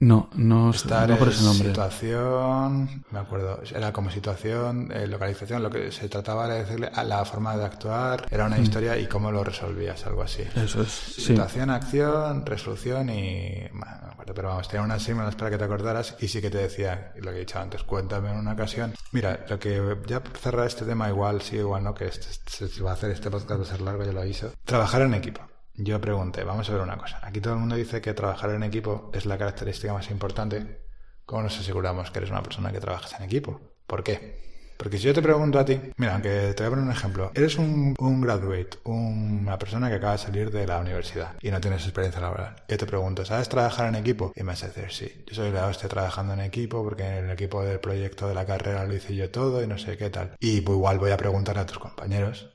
No, no, no por es ese nombre. situación, me acuerdo, era como situación, eh, localización, lo que se trataba era decirle a la forma de actuar, era una historia y cómo lo resolvías, algo así. Eso es, sí. Situación, acción, resolución y... Bueno, no me acuerdo, pero vamos, tenía unas símbolos para que te acordaras y sí que te decía, lo que he dicho antes, cuéntame en una ocasión. Mira, lo que ya por cerrar este tema igual, sí, igual no, que este, este- se va a hacer este podcast, va a ser largo, ya lo aviso. Trabajar en equipo. Yo pregunté, vamos a ver una cosa. Aquí todo el mundo dice que trabajar en equipo es la característica más importante. ¿Cómo nos aseguramos que eres una persona que trabajas en equipo? ¿Por qué? Porque si yo te pregunto a ti, mira, aunque te voy a poner un ejemplo, eres un, un graduate, un- una persona que acaba de salir de la universidad y no tienes experiencia laboral. Yo te pregunto, ¿sabes trabajar en equipo? Y me vas a decir, sí, yo soy la hostia trabajando en equipo porque en el equipo del proyecto de la carrera lo hice yo todo y no sé qué tal. Y igual voy a preguntarle a tus compañeros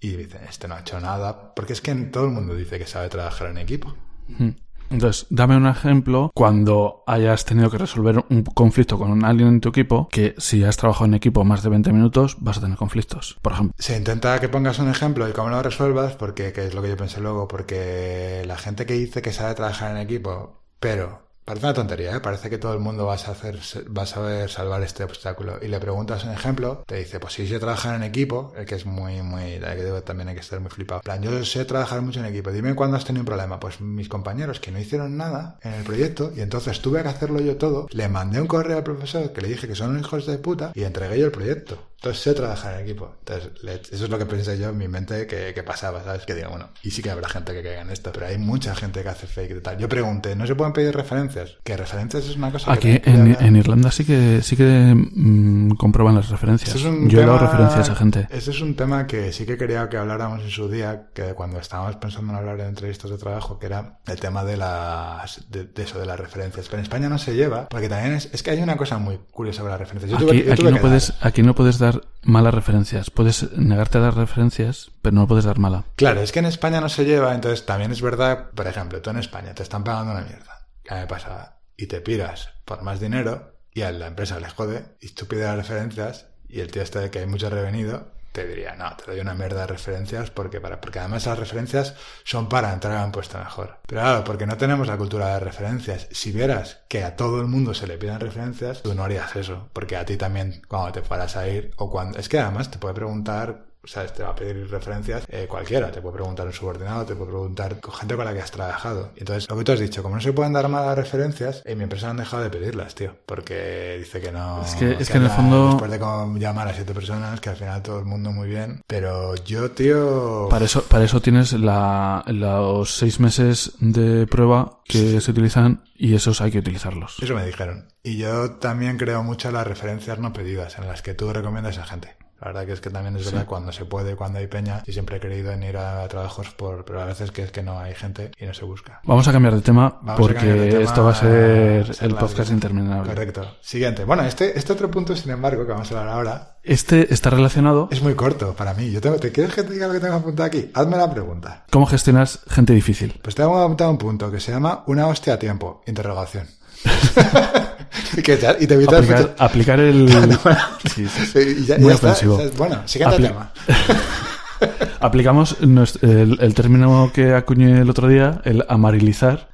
y dicen, este no ha hecho nada, porque es que todo el mundo dice que sabe trabajar en equipo. Mm. Entonces, dame un ejemplo cuando hayas tenido que resolver un conflicto con alguien en tu equipo, que si has trabajado en equipo más de 20 minutos, vas a tener conflictos. Por ejemplo, Se intenta que pongas un ejemplo y cómo lo resuelvas, porque que es lo que yo pensé luego, porque la gente que dice que sabe trabajar en equipo, pero parece una tontería, ¿eh? parece que todo el mundo va a, saber salvar este obstáculo. Y le preguntas un ejemplo, te dice, pues si sé trabajar en equipo, el que es muy, muy, también hay que estar muy flipado. Plan, yo sé trabajar mucho en equipo, dime cuándo has tenido un problema. Pues mis compañeros que no hicieron nada en el proyecto y entonces tuve que hacerlo yo todo, le mandé un correo al profesor que le dije que son hijos de puta y entregué yo el proyecto. Entonces sé trabajar en equipo. Entonces, eso es lo que pensé yo en mi mente que, que pasaba, ¿sabes? Que digo, bueno, y sí que habrá gente que caiga en esto, pero hay mucha gente que hace fake y tal. Yo pregunté, ¿no se pueden pedir referencias? Que referencias es una cosa que aquí que en, en Irlanda sí que sí que mm, comprueban las referencias. Es Yo he dado referencias a gente. Ese es un tema que sí que quería que habláramos en su día, que cuando estábamos pensando en hablar de entrevistas de trabajo, que era el tema de las de, de eso, de las referencias. Pero en España no se lleva, porque también es, es que hay una cosa muy curiosa sobre las referencias. Yo tuve- Aquí, yo aquí tuve no puedes, aquí no puedes dar malas referencias. Puedes negarte a dar referencias, pero no puedes dar mala. Claro, es que en España no se lleva, entonces también es verdad, por ejemplo, tú en España te están pagando una mierda, que me pasaba, y te piras por más dinero y a la empresa le jode y tú pides las referencias y el tío este de que hay mucho revenido te diría, no, te doy una mierda de referencias porque, para, porque además las referencias son para entrar a un puesto mejor. Pero claro, porque no tenemos la cultura de referencias. Si vieras que a todo el mundo se le piden referencias, tú no harías eso, porque a ti también cuando te fueras a ir o cuando... Es que además te puede preguntar o sea, te va a pedir referencias eh, cualquiera. Te puede preguntar un subordinado, te puede preguntar con gente con la que has trabajado. Y entonces, lo que tú has dicho, como no se pueden dar malas referencias, en mi empresa han dejado de pedirlas, tío. Porque dice que no. Es que- es que en el fondo- Después de como llamar a siete personas, que al final todo el mundo muy bien. Pero yo, tío. Para eso, para eso tienes la, los seis meses de prueba que se utilizan y esos hay que utilizarlos. Eso me dijeron. Y yo también creo mucho en las referencias no pedidas, en las que tú recomiendas a gente. La verdad que es que también es verdad cuando se puede, cuando hay peña. Y siempre he querido en ir a trabajos por, pero a veces que es que no hay gente y no se busca. Vamos a cambiar de tema Vamos porque cambiar de tema esto va a ser el podcast interminable. Correcto. Siguiente. Bueno, este, este otro punto, sin embargo, que vamos a hablar ahora, Este está relacionado. es muy corto para mí. Yo tengo, ¿Te quieres que te diga lo que tengo apuntado aquí? Hazme la pregunta. ¿Cómo gestionas gente difícil? Pues tengo apuntado un punto que se llama una hostia a tiempo. Interrogación. ¿Qué tal? Y te evitas Aplicar, aplicar el... Sí, sí. Sí, y ya- Muy ya está. ofensivo. Bueno, siguiente Apli- tema. Aplicamos el, el término que acuñé el otro día, el amarilizar.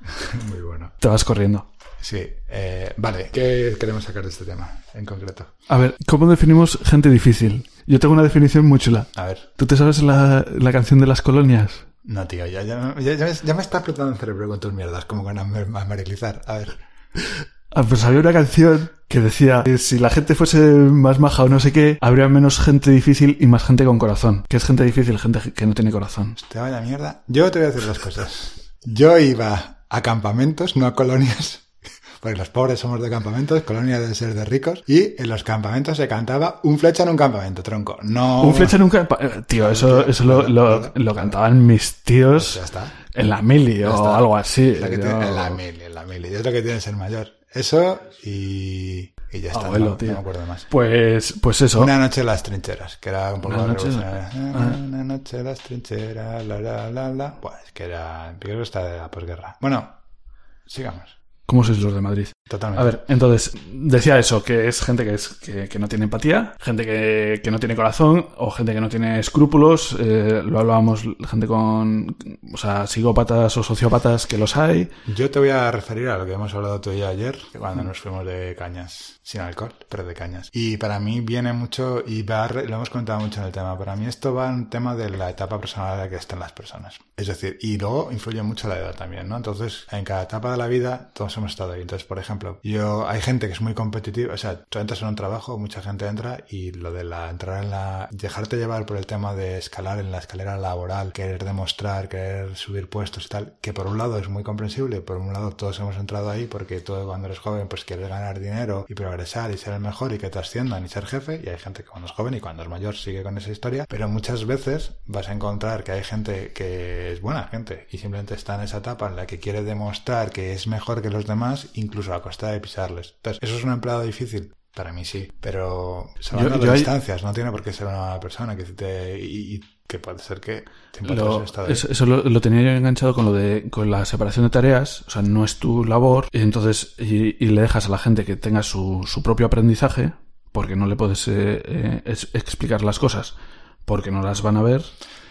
Muy bueno. Te vas corriendo. Sí, eh, vale. ¿Qué queremos sacar de este tema en concreto? A ver, ¿cómo definimos gente difícil? Yo tengo una definición muy chula. A ver. ¿Tú te sabes la, la canción de las colonias? No, tío, ya, ya, ya, ya me- me está explotando el cerebro con tus mierdas, como con Amarilizar. A ver. Ah, pues había una canción que decía que si la gente fuese más maja o no sé qué, habría menos gente difícil y más gente con corazón. ¿Qué es gente difícil? Gente que no tiene corazón. Te vaya mierda. Yo te voy a decir dos cosas. Yo iba a campamentos, no a colonias. Porque los pobres somos de campamentos, colonias deben ser de ricos. Y en los campamentos se cantaba un flecha en un campamento, tronco. No. Un flecha nunca... pa- eh, Tío, eso, eso lo, lo, lo cantaban mis tíos Ya está. en la mili o algo así. Es lo que Yo- tiene- en la mili, en la mili. Es lo que tiene ser mayor. Eso y. Y ya está. Abuelo, no, me acuerdo más. Pues, pues eso. Una noche en las trincheras, que era un poco Una noche- revolucionaria. Ah. Una noche en las trincheras, la la la la. Pues que era. Creo que está de la posguerra. Bueno, sigamos. ¿Cómo sois los de Madrid? Totalmente. A ver, entonces, decía eso, que es gente que, es, que, que no tiene empatía, gente que, que no tiene corazón, o gente que no tiene escrúpulos, eh, lo hablábamos, gente con, o sea, psicópatas o sociópatas que los hay. Yo te voy a referir a lo que hemos hablado tú y yo ayer, cuando nos fuimos de cañas, sin alcohol, pero de cañas. Y para mí viene mucho, y va, lo hemos comentado mucho en el tema, para mí esto va en tema de la etapa personal en la que están las personas. Es decir, y luego influye mucho la edad también, ¿no? Entonces, en cada etapa de la vida, todos hemos estado ahí. Entonces, por ejemplo, yo, hay gente que es muy competitiva, o sea, tú entras en un trabajo, mucha gente entra, y lo de la entrar en la, dejarte llevar por el tema de escalar en la escalera laboral, querer demostrar, querer subir puestos y tal, que por un lado es muy comprensible, por un lado todos hemos entrado ahí porque todo cuando eres joven pues quieres ganar dinero y progresar y ser el mejor y que te asciendan y ser jefe, y hay gente que cuando es joven y cuando es mayor sigue con esa historia, pero muchas veces vas a encontrar que hay gente que es buena gente y simplemente está en esa etapa en la que quiere demostrar que es mejor que los demás, incluso a costa de pisarles. Entonces, ¿eso es un empleado difícil? Para mí sí, pero salvando las hay- distancias, no tiene por qué ser una persona que te, y, y que puede ser que Lo- eso eso lo, lo tenía yo enganchado con lo de con la separación de tareas, o sea, no es tu labor, y entonces y, y le dejas a la gente que tenga su, su propio aprendizaje, porque no le puedes eh, eh, es- explicar las cosas, porque no las van a ver.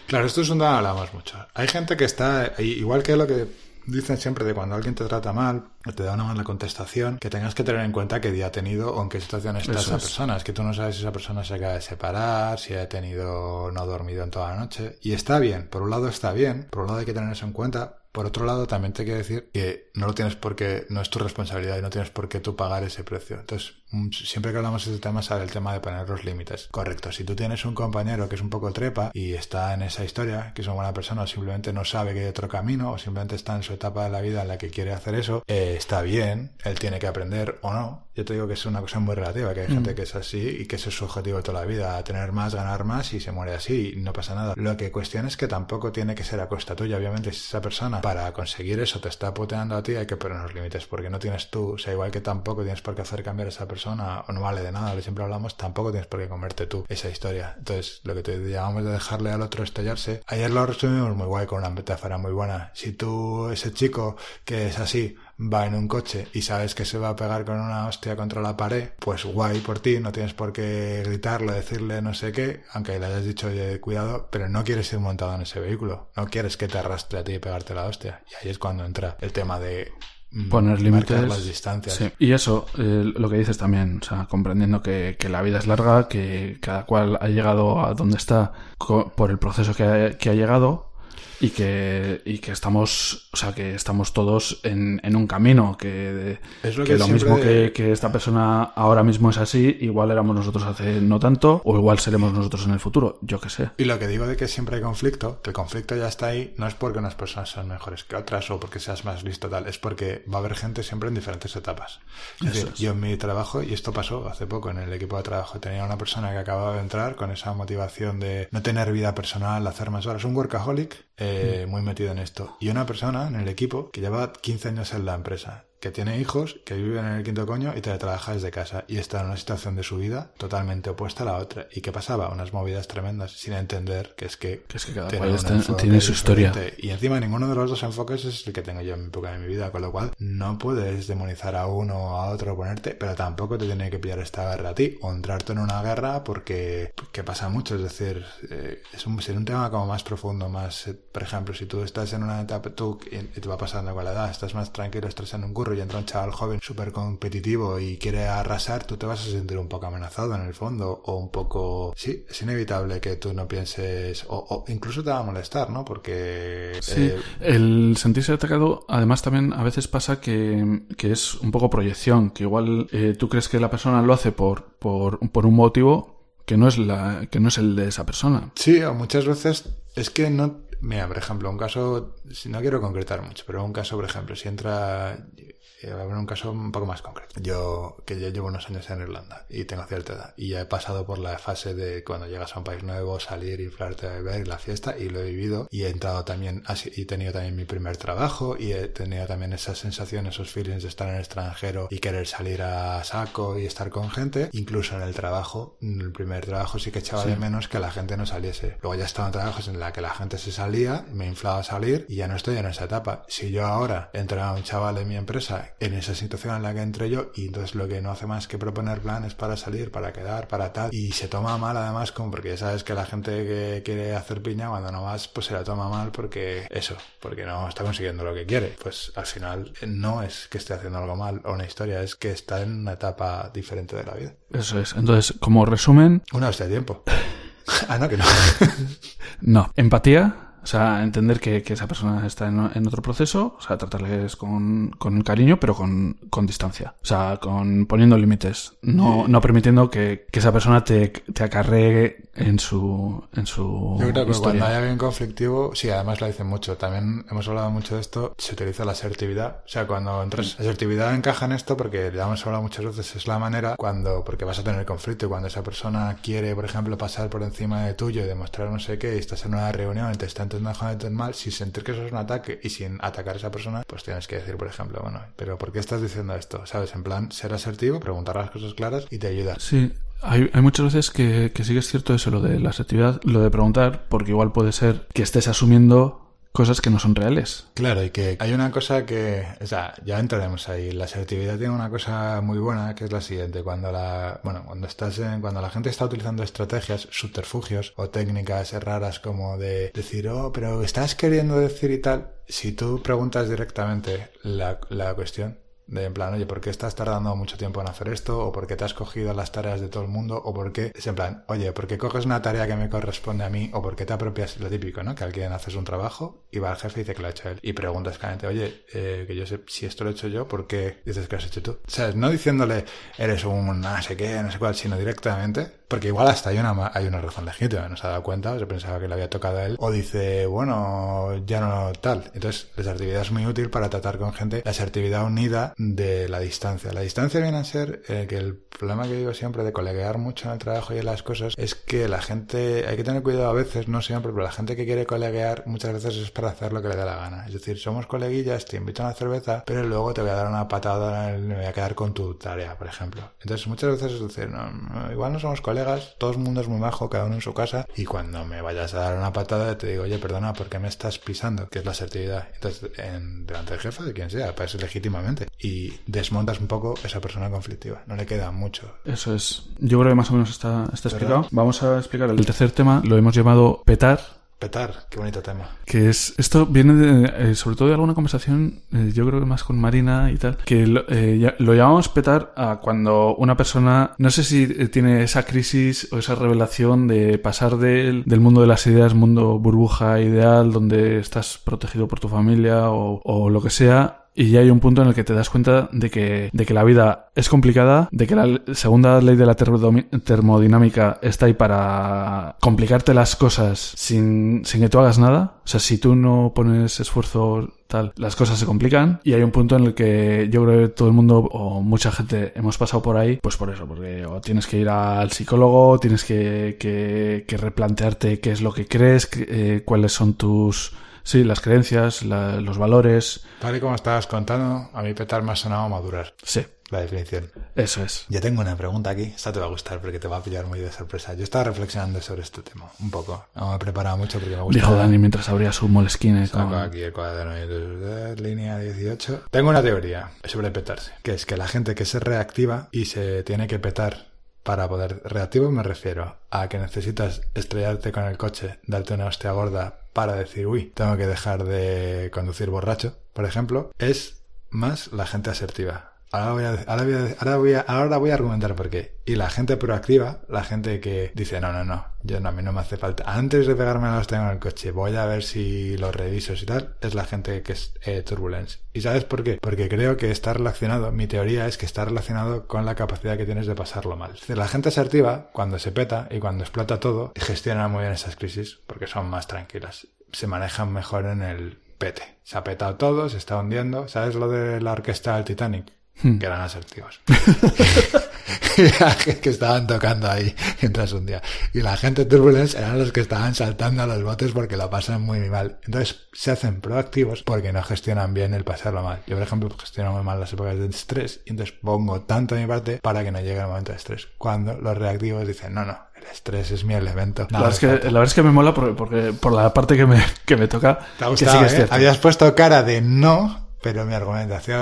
Claro, esto es un tema que hablamos mucho. Hay gente que está, igual que lo que dicen siempre de cuando alguien te trata mal o te da una mala contestación, que tengas que tener en cuenta qué día ha tenido o en qué situación está Eso esa es. persona. Es que tú no sabes si esa persona se acaba de separar, si ha tenido no dormido en toda la noche. Y está bien, por un lado está bien, por un lado hay que tener eso en cuenta. Por otro lado, también te quiero decir que no lo tienes porque no es tu responsabilidad y no tienes por qué tú pagar ese precio. Entonces, siempre que hablamos de este tema sale el tema de poner los límites. Correcto, si tú tienes un compañero que es un poco trepa y está en esa historia, que es una buena persona o simplemente no sabe que hay otro camino o simplemente está en su etapa de la vida en la que quiere hacer eso, eh, está bien, él tiene que aprender o no. Yo te digo que es una cosa muy relativa, que hay gente que es así y que ese es su objetivo toda la vida, tener más, ganar más y se muere así y no pasa nada. Lo que cuestiona es que tampoco tiene que ser a costa tuya. Obviamente, si esa persona para conseguir eso te está puteando a ti, hay que poner unos límites porque no tienes tú, o sea, igual que tampoco tienes por qué hacer cambiar a esa persona o no vale de nada, lo siempre hablamos, tampoco tienes por qué comerte tú esa historia. Entonces, lo que te llamamos de dejarle al otro estallarse, ayer lo resumimos muy guay con una metáfora muy buena. Si tú, ese chico que es así, va en un coche y sabes que se va a pegar con una hostia contra la pared, pues guay por ti, no tienes por qué gritarle, decirle no sé qué, aunque le hayas dicho cuidado, pero no quieres ir montado en ese vehículo, no quieres que te arrastre a ti y pegarte la hostia. Y ahí es cuando entra el tema de Poner marcar límites. las distancias. Sí. Y eso, eh, lo que dices también, o sea, comprendiendo que, que la vida es larga, que cada cual ha llegado a donde está por el proceso que ha, que ha llegado y que, y que estamos, o sea, que estamos todos en, en un camino, que, Es lo que que lo mismo que, que esta persona ahora mismo es así, igual éramos nosotros hace no tanto, o igual seremos nosotros en el futuro, yo que sé. Y lo que digo de que siempre hay conflicto, que el conflicto ya está ahí, no es porque unas personas sean mejores que otras o porque seas más listo tal, es porque va a haber gente siempre en diferentes etapas. Es Eso decir, es. yo en mi trabajo, y esto pasó hace poco en el equipo de trabajo, tenía una persona que acababa de entrar con esa motivación de no tener vida personal, hacer más horas, un workaholic eh, muy metido en esto. Y una persona en el equipo que lleva 15 años en la empresa, que tiene hijos, que viven en el quinto coño y teletrabaja desde casa y está en una situación de su vida totalmente opuesta a la otra. ¿Y qué pasaba? Unas movidas tremendas sin entender que es que, Que es que cada está- enfoque tiene su historia. Y encima ninguno de los dos enfoques es el que tengo yo en mi época de mi vida, con lo cual no puedes demonizar a uno o a otro, ponerte, pero tampoco te tiene que pillar esta guerra a ti o entrarte en una guerra porque que pasa mucho, es decir, eh, es un, sería un tema como más profundo, más, eh, por ejemplo, si tú estás en una etapa, tú y te va pasando con la edad, estás más tranquilo, estás en un curro y entra un chaval joven súper competitivo y quiere arrasar, tú te vas a sentir un poco amenazado en el fondo o un poco... Sí, es inevitable que tú no pienses o, incluso te va a molestar, ¿no? Porque... Sí, eh, el sentirse atacado además también a veces pasa que, que es un poco proyección, que igual eh, tú crees que la persona lo hace por, por, por un motivo que no es la que no es el de esa persona. Sí, o muchas veces es que no Mira, por ejemplo, un caso, no quiero concretar mucho, pero un caso, por ejemplo, si entra, eh, a ver un caso un poco más concreto. Yo, que ya llevo unos años en Irlanda y tengo cierta edad, y ya he pasado por la fase de cuando llegas a un país nuevo, salir, inflarte a beber, la fiesta, y lo he vivido, y he entrado también, así, y he tenido también mi primer trabajo, y he tenido también esas sensaciones, esos feelings de estar en el extranjero y querer salir a saco y estar con gente, incluso en el trabajo, en el primer trabajo sí que echaba de menos que la gente no saliese. Luego ya estaba en trabajos en la que la gente se salía me inflaba a salir y ya no estoy en esa etapa. Si yo ahora a un chaval en mi empresa en esa situación en la que entré yo y entonces lo que no hace más que proponer planes para salir, para quedar, para tal y se toma mal además como porque ya sabes que la gente que quiere hacer piña cuando no vas pues se la toma mal porque eso, porque no está consiguiendo lo que quiere. Pues al final no es que esté haciendo algo mal o una historia, es que está en una etapa diferente de la vida. Eso es. Entonces, como resumen... Una hostia de tiempo. ah, no, que no. no. Empatía, o sea, entender que, que esa persona está en, en, otro proceso, o sea, tratarles con, con cariño, pero con, con, distancia. O sea, con poniendo límites, no, no permitiendo que, que, esa persona te, te acarree en su, en su Yo creo que cuando hay alguien conflictivo, sí, además lo dicen mucho. También hemos hablado mucho de esto, se utiliza la asertividad. O sea, cuando entras, asertividad encaja en esto porque ya hemos hablado muchas veces, es la manera cuando, porque vas a tener conflicto y cuando esa persona quiere, por ejemplo, pasar por encima de tuyo y demostrar no sé qué, y estás en una reunión y te está intentando mal, sin sentir que eso es un ataque y sin atacar a esa persona, pues tienes que decir, por ejemplo, bueno, pero ¿por qué estás diciendo esto? ¿Sabes? En plan, ser asertivo, preguntar las cosas claras y te ayuda. Sí, hay, hay, muchas veces que, que sí que es cierto eso, lo de la asertividad, lo de preguntar, porque igual puede ser que estés asumiendo cosas que no son reales. Claro, y que hay una cosa que, o sea, ya entraremos ahí. La asertividad tiene una cosa muy buena que es la siguiente. Cuando la, bueno, cuando estás en, cuando la gente está utilizando estrategias, subterfugios o técnicas raras como de decir, oh, pero estás queriendo decir y tal, si tú preguntas directamente la, la cuestión, de en plan, oye, ¿por qué estás tardando mucho tiempo en hacer esto? ¿O por qué te has cogido las tareas de todo el mundo? ¿O por qué? Es en plan, oye, ¿por qué coges una tarea que me corresponde a mí? ¿O por qué te apropias? Lo típico, ¿no? Que alguien hace un trabajo y va al jefe y dice que lo ha hecho él. Y preguntas claramente, oye, eh, que yo sé si esto lo he hecho yo, ¿por qué dices que lo has hecho tú? O sea, no diciéndole, eres un no sé qué, no sé cuál, sino directamente, porque igual hasta hay una, hay una razón legítima, no se ha dado cuenta, se pensaba que le había tocado a él, o dice, bueno, ya no tal. Entonces, la asertividad es muy útil para tratar con gente, la asertividad unida de la distancia. La distancia viene a ser eh, que el problema que digo siempre de coleguear mucho en el trabajo y en las cosas es que la gente, hay que tener cuidado a veces, no siempre, pero la gente que quiere coleguear muchas veces es para hacer lo que le da la gana. Es decir, somos coleguillas, te invito a una cerveza, pero luego te voy a dar una patada, me voy a quedar con tu tarea, por ejemplo. Entonces, muchas veces es decir, no, igual no somos colegas, todo el mundo es muy majo, cada uno en su casa, y cuando me vayas a dar una patada te digo, oye, perdona, ¿por qué me estás pisando? Que es la asertividad. Entonces, en, delante del jefe, de quien sea, parece legítimamente. Y desmontas un poco esa persona conflictiva. No le queda mucho. Eso es. Yo creo que más o menos está, está explicado. Vamos a explicar el tercer tema. Lo hemos llamado petar Petar, qué bonito tema. Que es, esto viene de, eh, sobre todo de alguna conversación, eh, yo creo que más con Marina y tal, que lo, eh, lo, llamamos petar a cuando una persona, no sé si tiene esa crisis o esa revelación de pasar del, del mundo de las ideas, mundo burbuja ideal, donde estás protegido por tu familia o, o lo que sea, y ya hay un punto en el que te das cuenta de que, de que la vida es complicada, de que la segunda ley de la termodinámica está ahí para complicarte las cosas sin, sin que tú hagas nada. O sea, si tú no pones esfuerzo tal, las cosas se complican y hay un punto en el que yo creo que todo el mundo o mucha gente hemos pasado por ahí, pues por eso, porque o tienes que ir al psicólogo, tienes que, que, que replantearte qué es lo que crees, eh, cuáles son tus Sí, las creencias, los valores. Tal y como estabas contando, a mí petar me ha sonado madurar. Sí. La definición. Eso es. Yo tengo una pregunta aquí. Esta te va a gustar porque te va a pillar muy de sorpresa. Yo estaba reflexionando sobre este tema, un poco. No me he preparado mucho porque me gusta. Dijo Dani mientras abría su molesquine. Saco aquí el cuaderno de línea 18. Tengo una teoría sobre petarse, que es que la gente que se reactiva y se tiene que petar para poder reactivo me refiero a que necesitas estrellarte con el coche, darte una hostia gorda para decir, uy, tengo que dejar de conducir borracho, por ejemplo, es más la gente asertiva. Ahora voy, a, ahora, voy a, ahora, voy a, ahora voy a argumentar por qué. Y la gente proactiva, la gente que dice, no, no, no, yo no, a mí no me hace falta. Antes de pegarme los tengo en el coche, voy a ver si los reviso y tal, es la gente que es eh, turbulence. ¿Y sabes por qué? Porque creo que está relacionado, mi teoría es que está relacionado con la capacidad que tienes de pasarlo mal. La gente asertiva, cuando se peta y cuando explota todo, gestiona muy bien esas crisis porque son más tranquilas. Se manejan mejor en el pete. Se ha petado todo, se está hundiendo. ¿Sabes lo de la orquesta del Titanic? Que eran asertivos. que estaban tocando ahí mientras un día. Y la gente turbulence eran los que estaban saltando a los botes porque lo pasan muy, mal. Entonces se hacen proactivos porque no gestionan bien el pasarlo mal. Yo, por ejemplo, gestiono muy mal las épocas de estrés y entonces pongo tanto de mi parte para que no llegue el momento de estrés. Cuando los reactivos dicen, no, no, el estrés es mi elemento. La, verdad es, que, la verdad es que me mola porque, porque por la parte que me, que me toca. ¿Te ha gustado, que sí que eh? Habías puesto cara de no, pero mi argumentación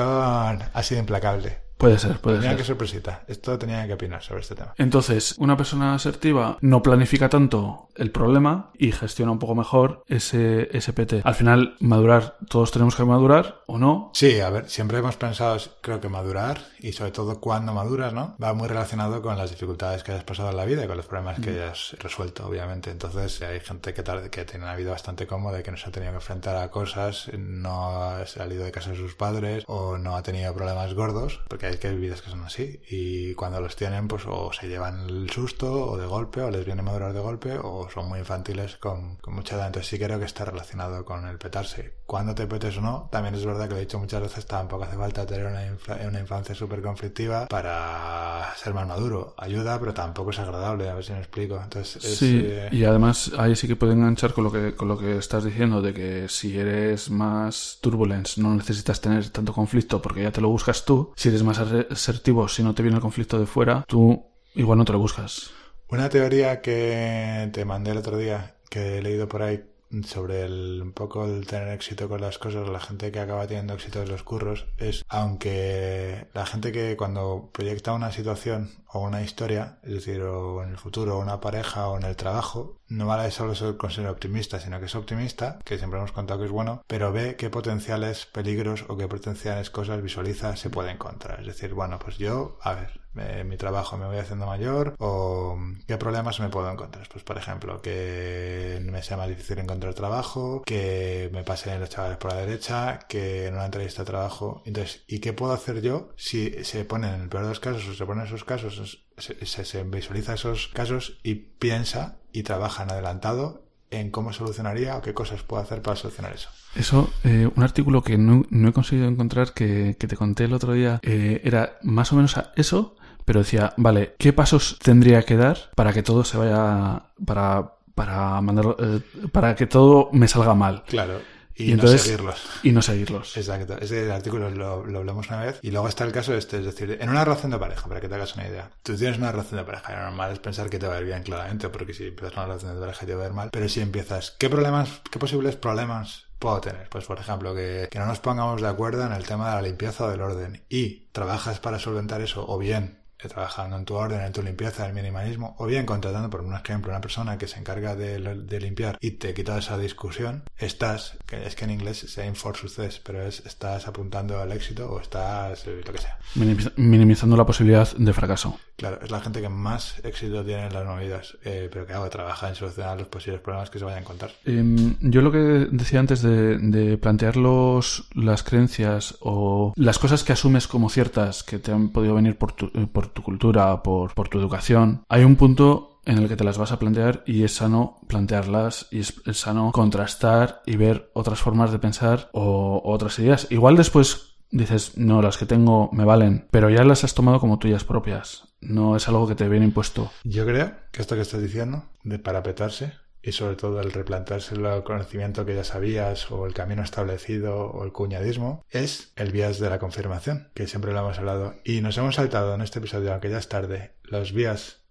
ha sido implacable. Puede ser, puede tenía ser. que sorpresita. Esto tenía que opinar sobre este tema. Entonces, una persona asertiva no planifica tanto el problema y gestiona un poco mejor ese SPT. Al final, madurar, todos tenemos que madurar o no. Sí, a ver, siempre hemos pensado, creo que madurar y sobre todo cuando maduras, ¿no? Va muy relacionado con las dificultades que hayas pasado en la vida y con los problemas que hayas resuelto, obviamente. Entonces, hay gente que, tarde, que tiene una vida bastante cómoda y que no se ha tenido que enfrentar a cosas, no ha salido de casa de sus padres o no ha tenido problemas gordos, porque hay que hay vidas que son así. Y cuando los tienen pues o se llevan el susto o de golpe o les viene madurar de golpe o son muy infantiles con, con mucha edad. Entonces sí creo que está relacionado con el petarse. Cuando te petes o no también es verdad que lo he dicho muchas veces tampoco hace falta tener una, una infancia súper conflictiva para ser más maduro. Ayuda pero tampoco es agradable a ver si me explico. Entonces es, Sí, eh, y además ahí sí que puede enganchar con lo que, con lo que estás diciendo de que si eres más turbulence no necesitas tener tanto conflicto porque ya te lo buscas tú. Si eres más asertivo, si no te viene el conflicto de fuera, tú igual no te lo buscas. Una teoría que te mandé el otro día, que he leído por ahí sobre el, un poco el tener éxito con las cosas, la gente que acaba teniendo éxito en los curros, es aunque la gente que cuando proyecta una situación o una historia, es decir, o en el futuro, una pareja o en el trabajo, no vale solo ser con ser optimista, sino que es optimista, que siempre hemos contado que es bueno, pero ve qué potenciales peligros o qué potenciales cosas visualiza se puede encontrar. Es decir, bueno, pues yo, a ver, eh, mi trabajo me voy haciendo mayor o qué problemas me puedo encontrar. Pues por ejemplo, que me sea más difícil encontrar trabajo, que me pasen los chavales por la derecha, que en una entrevista de trabajo. Entonces, ¿y qué puedo hacer yo si se ponen en el peor de los casos o se ponen esos casos, se, visualiza esos casos y piensa y trabaja en adelantado en cómo solucionaría o qué cosas puedo hacer para solucionar eso. Eso, eh, un artículo que no, no, he conseguido encontrar que, que te conté el otro día, eh, era más o menos eso, pero decía, vale, ¿qué pasos tendría que dar para que todo se vaya, para, para mandar, eh, para que todo me salga mal? Claro. Y, Y entonces- no seguirlos. Y no seguirlos. Exacto. Ese artículo lo, lo hablamos una vez. Y luego está el caso este, es decir, en una relación de pareja, para que te hagas una idea. Tú tienes una relación de pareja, lo normal es pensar que te va a ir bien, claramente, porque si empiezas una relación de pareja te va a ir mal. Pero si empiezas, ¿qué problemas, qué posibles problemas puedo tener? Pues, por ejemplo, que, que no nos pongamos de acuerdo en el tema de la limpieza o del orden. Y trabajas para solventar eso, o bien trabajando en tu orden, en tu limpieza, en el minimalismo, o bien contratando, por un ejemplo, una persona que se encarga de, de limpiar y te quita esa discusión, estás, que es que en inglés se aim for success, pero es estás apuntando al éxito o estás eh, lo que sea. Minimiz- minimizando la posibilidad de fracaso. Claro, es la gente que más éxito tiene en las movidas, eh, pero que hago, trabaja en solucionar los posibles problemas que se vayan a encontrar. Em, yo lo que decía antes de, de plantear las creencias o las cosas que asumes como ciertas que te han podido venir por tu, eh, por tu cultura, por, tu educación, hay un punto en el que te las vas a plantear y es sano plantearlas y es, sano contrastar y ver otras formas de pensar o otras ideas. Igual después dices, no, las que tengo me valen, pero ya las has tomado como tuyas propias. No es algo que te viene impuesto. Yo creo que esto que estás diciendo, de parapetarse, y sobre todo el replantearse el conocimiento que ya sabías o el camino establecido o el cuñadismo es el vías de la confirmación, que siempre lo hemos hablado. Y nos hemos saltado en este episodio, aunque ya es tarde, los vías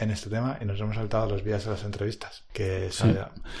en este tema y nos hemos saltado los vías de las entrevistas. Que Sí.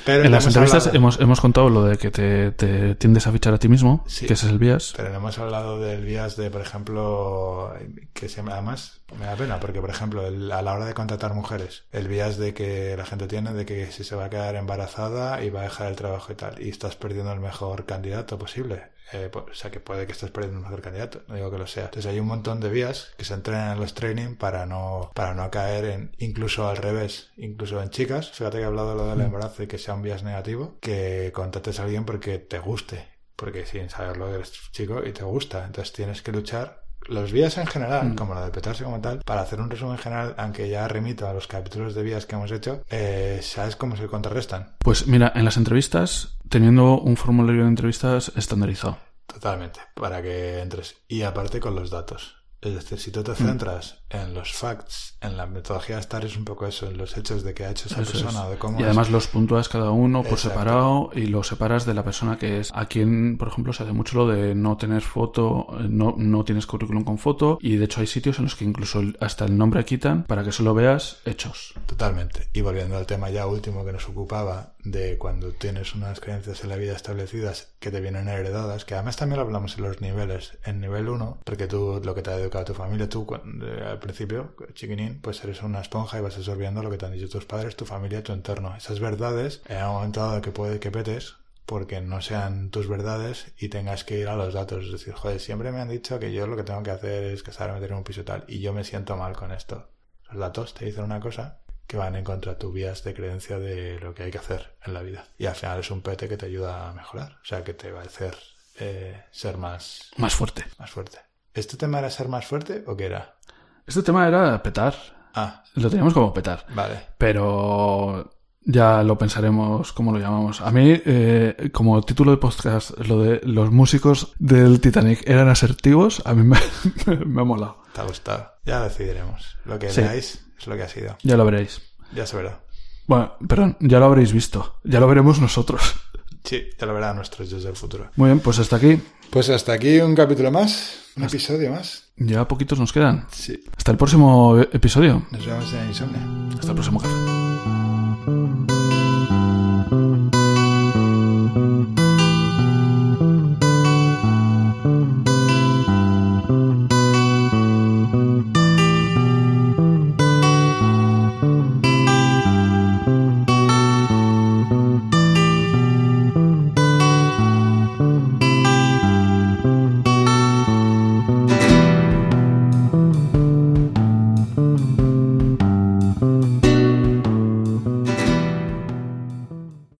Pero En las entrevistas hablado- hemos, hemos contado lo de que te, te tiendes a fichar a ti mismo, Sí. que ese es el bias. Pero no hemos hablado del vías de, por ejemplo, que se me además me da pena, porque por ejemplo, el- a la hora de contratar mujeres, el vías de que la gente tiene de que si se va a quedar embarazada y va a dejar el trabajo y tal, y estás perdiendo el mejor candidato posible. Eh, o sea, que puede que estés perdiendo un mejor candidato. No digo que lo sea. Entonces hay un montón de vías que se entrenan en los training para no, para no caer en, incluso al revés, incluso en chicas. Fíjate que he hablado de lo del embarazo y que sea un vías negativo, que contactes a alguien porque te guste. Porque sin saberlo eres chico y te gusta. Entonces tienes que luchar los vías en general, como la de petarse como tal, para hacer un resumen general, aunque ya remito a los capítulos de vías que hemos hecho, eh, ¿sabes cómo se contrarrestan? Pues mira, en las entrevistas, teniendo un formulario de entrevistas estandarizado. Totalmente, para que entres. Y aparte con los datos. Es decir, si tú te centras en los facts, en la metodología de estar, es un poco eso, en los hechos de qué ha hecho esa Eso persona, es. de cómo Y además los puntúas cada uno por Exacto. separado y lo separas de la persona que es. Aquí, en, por ejemplo, se hace mucho lo de no tener foto, eh, no, no tienes currículum con foto y de hecho hay sitios en los que incluso hasta el nombre quitan para que solo veas hechos. Totalmente. Y volviendo al tema ya último que nos ocupaba, de cuando tienes unas creencias en la vida establecidas que te vienen heredadas, que además también lo hablamos en los niveles. En nivel 1, porque tú, lo que te ha educado tu familia, tú eh, al principio, chiquinín, pues eres una esponja y vas absorbiendo lo que te han dicho tus padres, tu familia, tu entorno. Esas verdades, en un momento dado que puede que petes, porque no sean tus verdades y tengas que ir a los datos. Es decir, joder, siempre me han dicho que yo lo que tengo que hacer es casarme, en un piso y tal, y yo me siento mal con esto. Los datos te dicen una cosa que van en contra de tu vías de creencia de lo que hay que hacer en la vida. Y al final es un pete que te ayuda a mejorar. O sea, que te va a hacer eh, ser más, Más fuerte. más fuerte. ¿Este tema era ser más fuerte o qué era? Este tema era petar. Ah, Lo teníamos como petar. vale. Pero ya lo pensaremos cómo lo llamamos. A mí, eh, como título de podcast, lo de los músicos del Titanic eran asertivos, a mí me, me ha molado. Te ha gustado. Ya decidiremos. Lo que Sí. veáis es lo que ha sido. Ya lo veréis. Ya se verá. Bueno, perdón, ya lo habréis visto. Ya lo veremos nosotros. Sí, ya lo verán nuestros yo del futuro. Muy bien, pues hasta aquí. Pues hasta aquí un capítulo más. Un episodio más. Ya poquitos nos quedan. Sí. Hasta el próximo episodio. Nos vemos en Insomnia. Hasta el próximo café.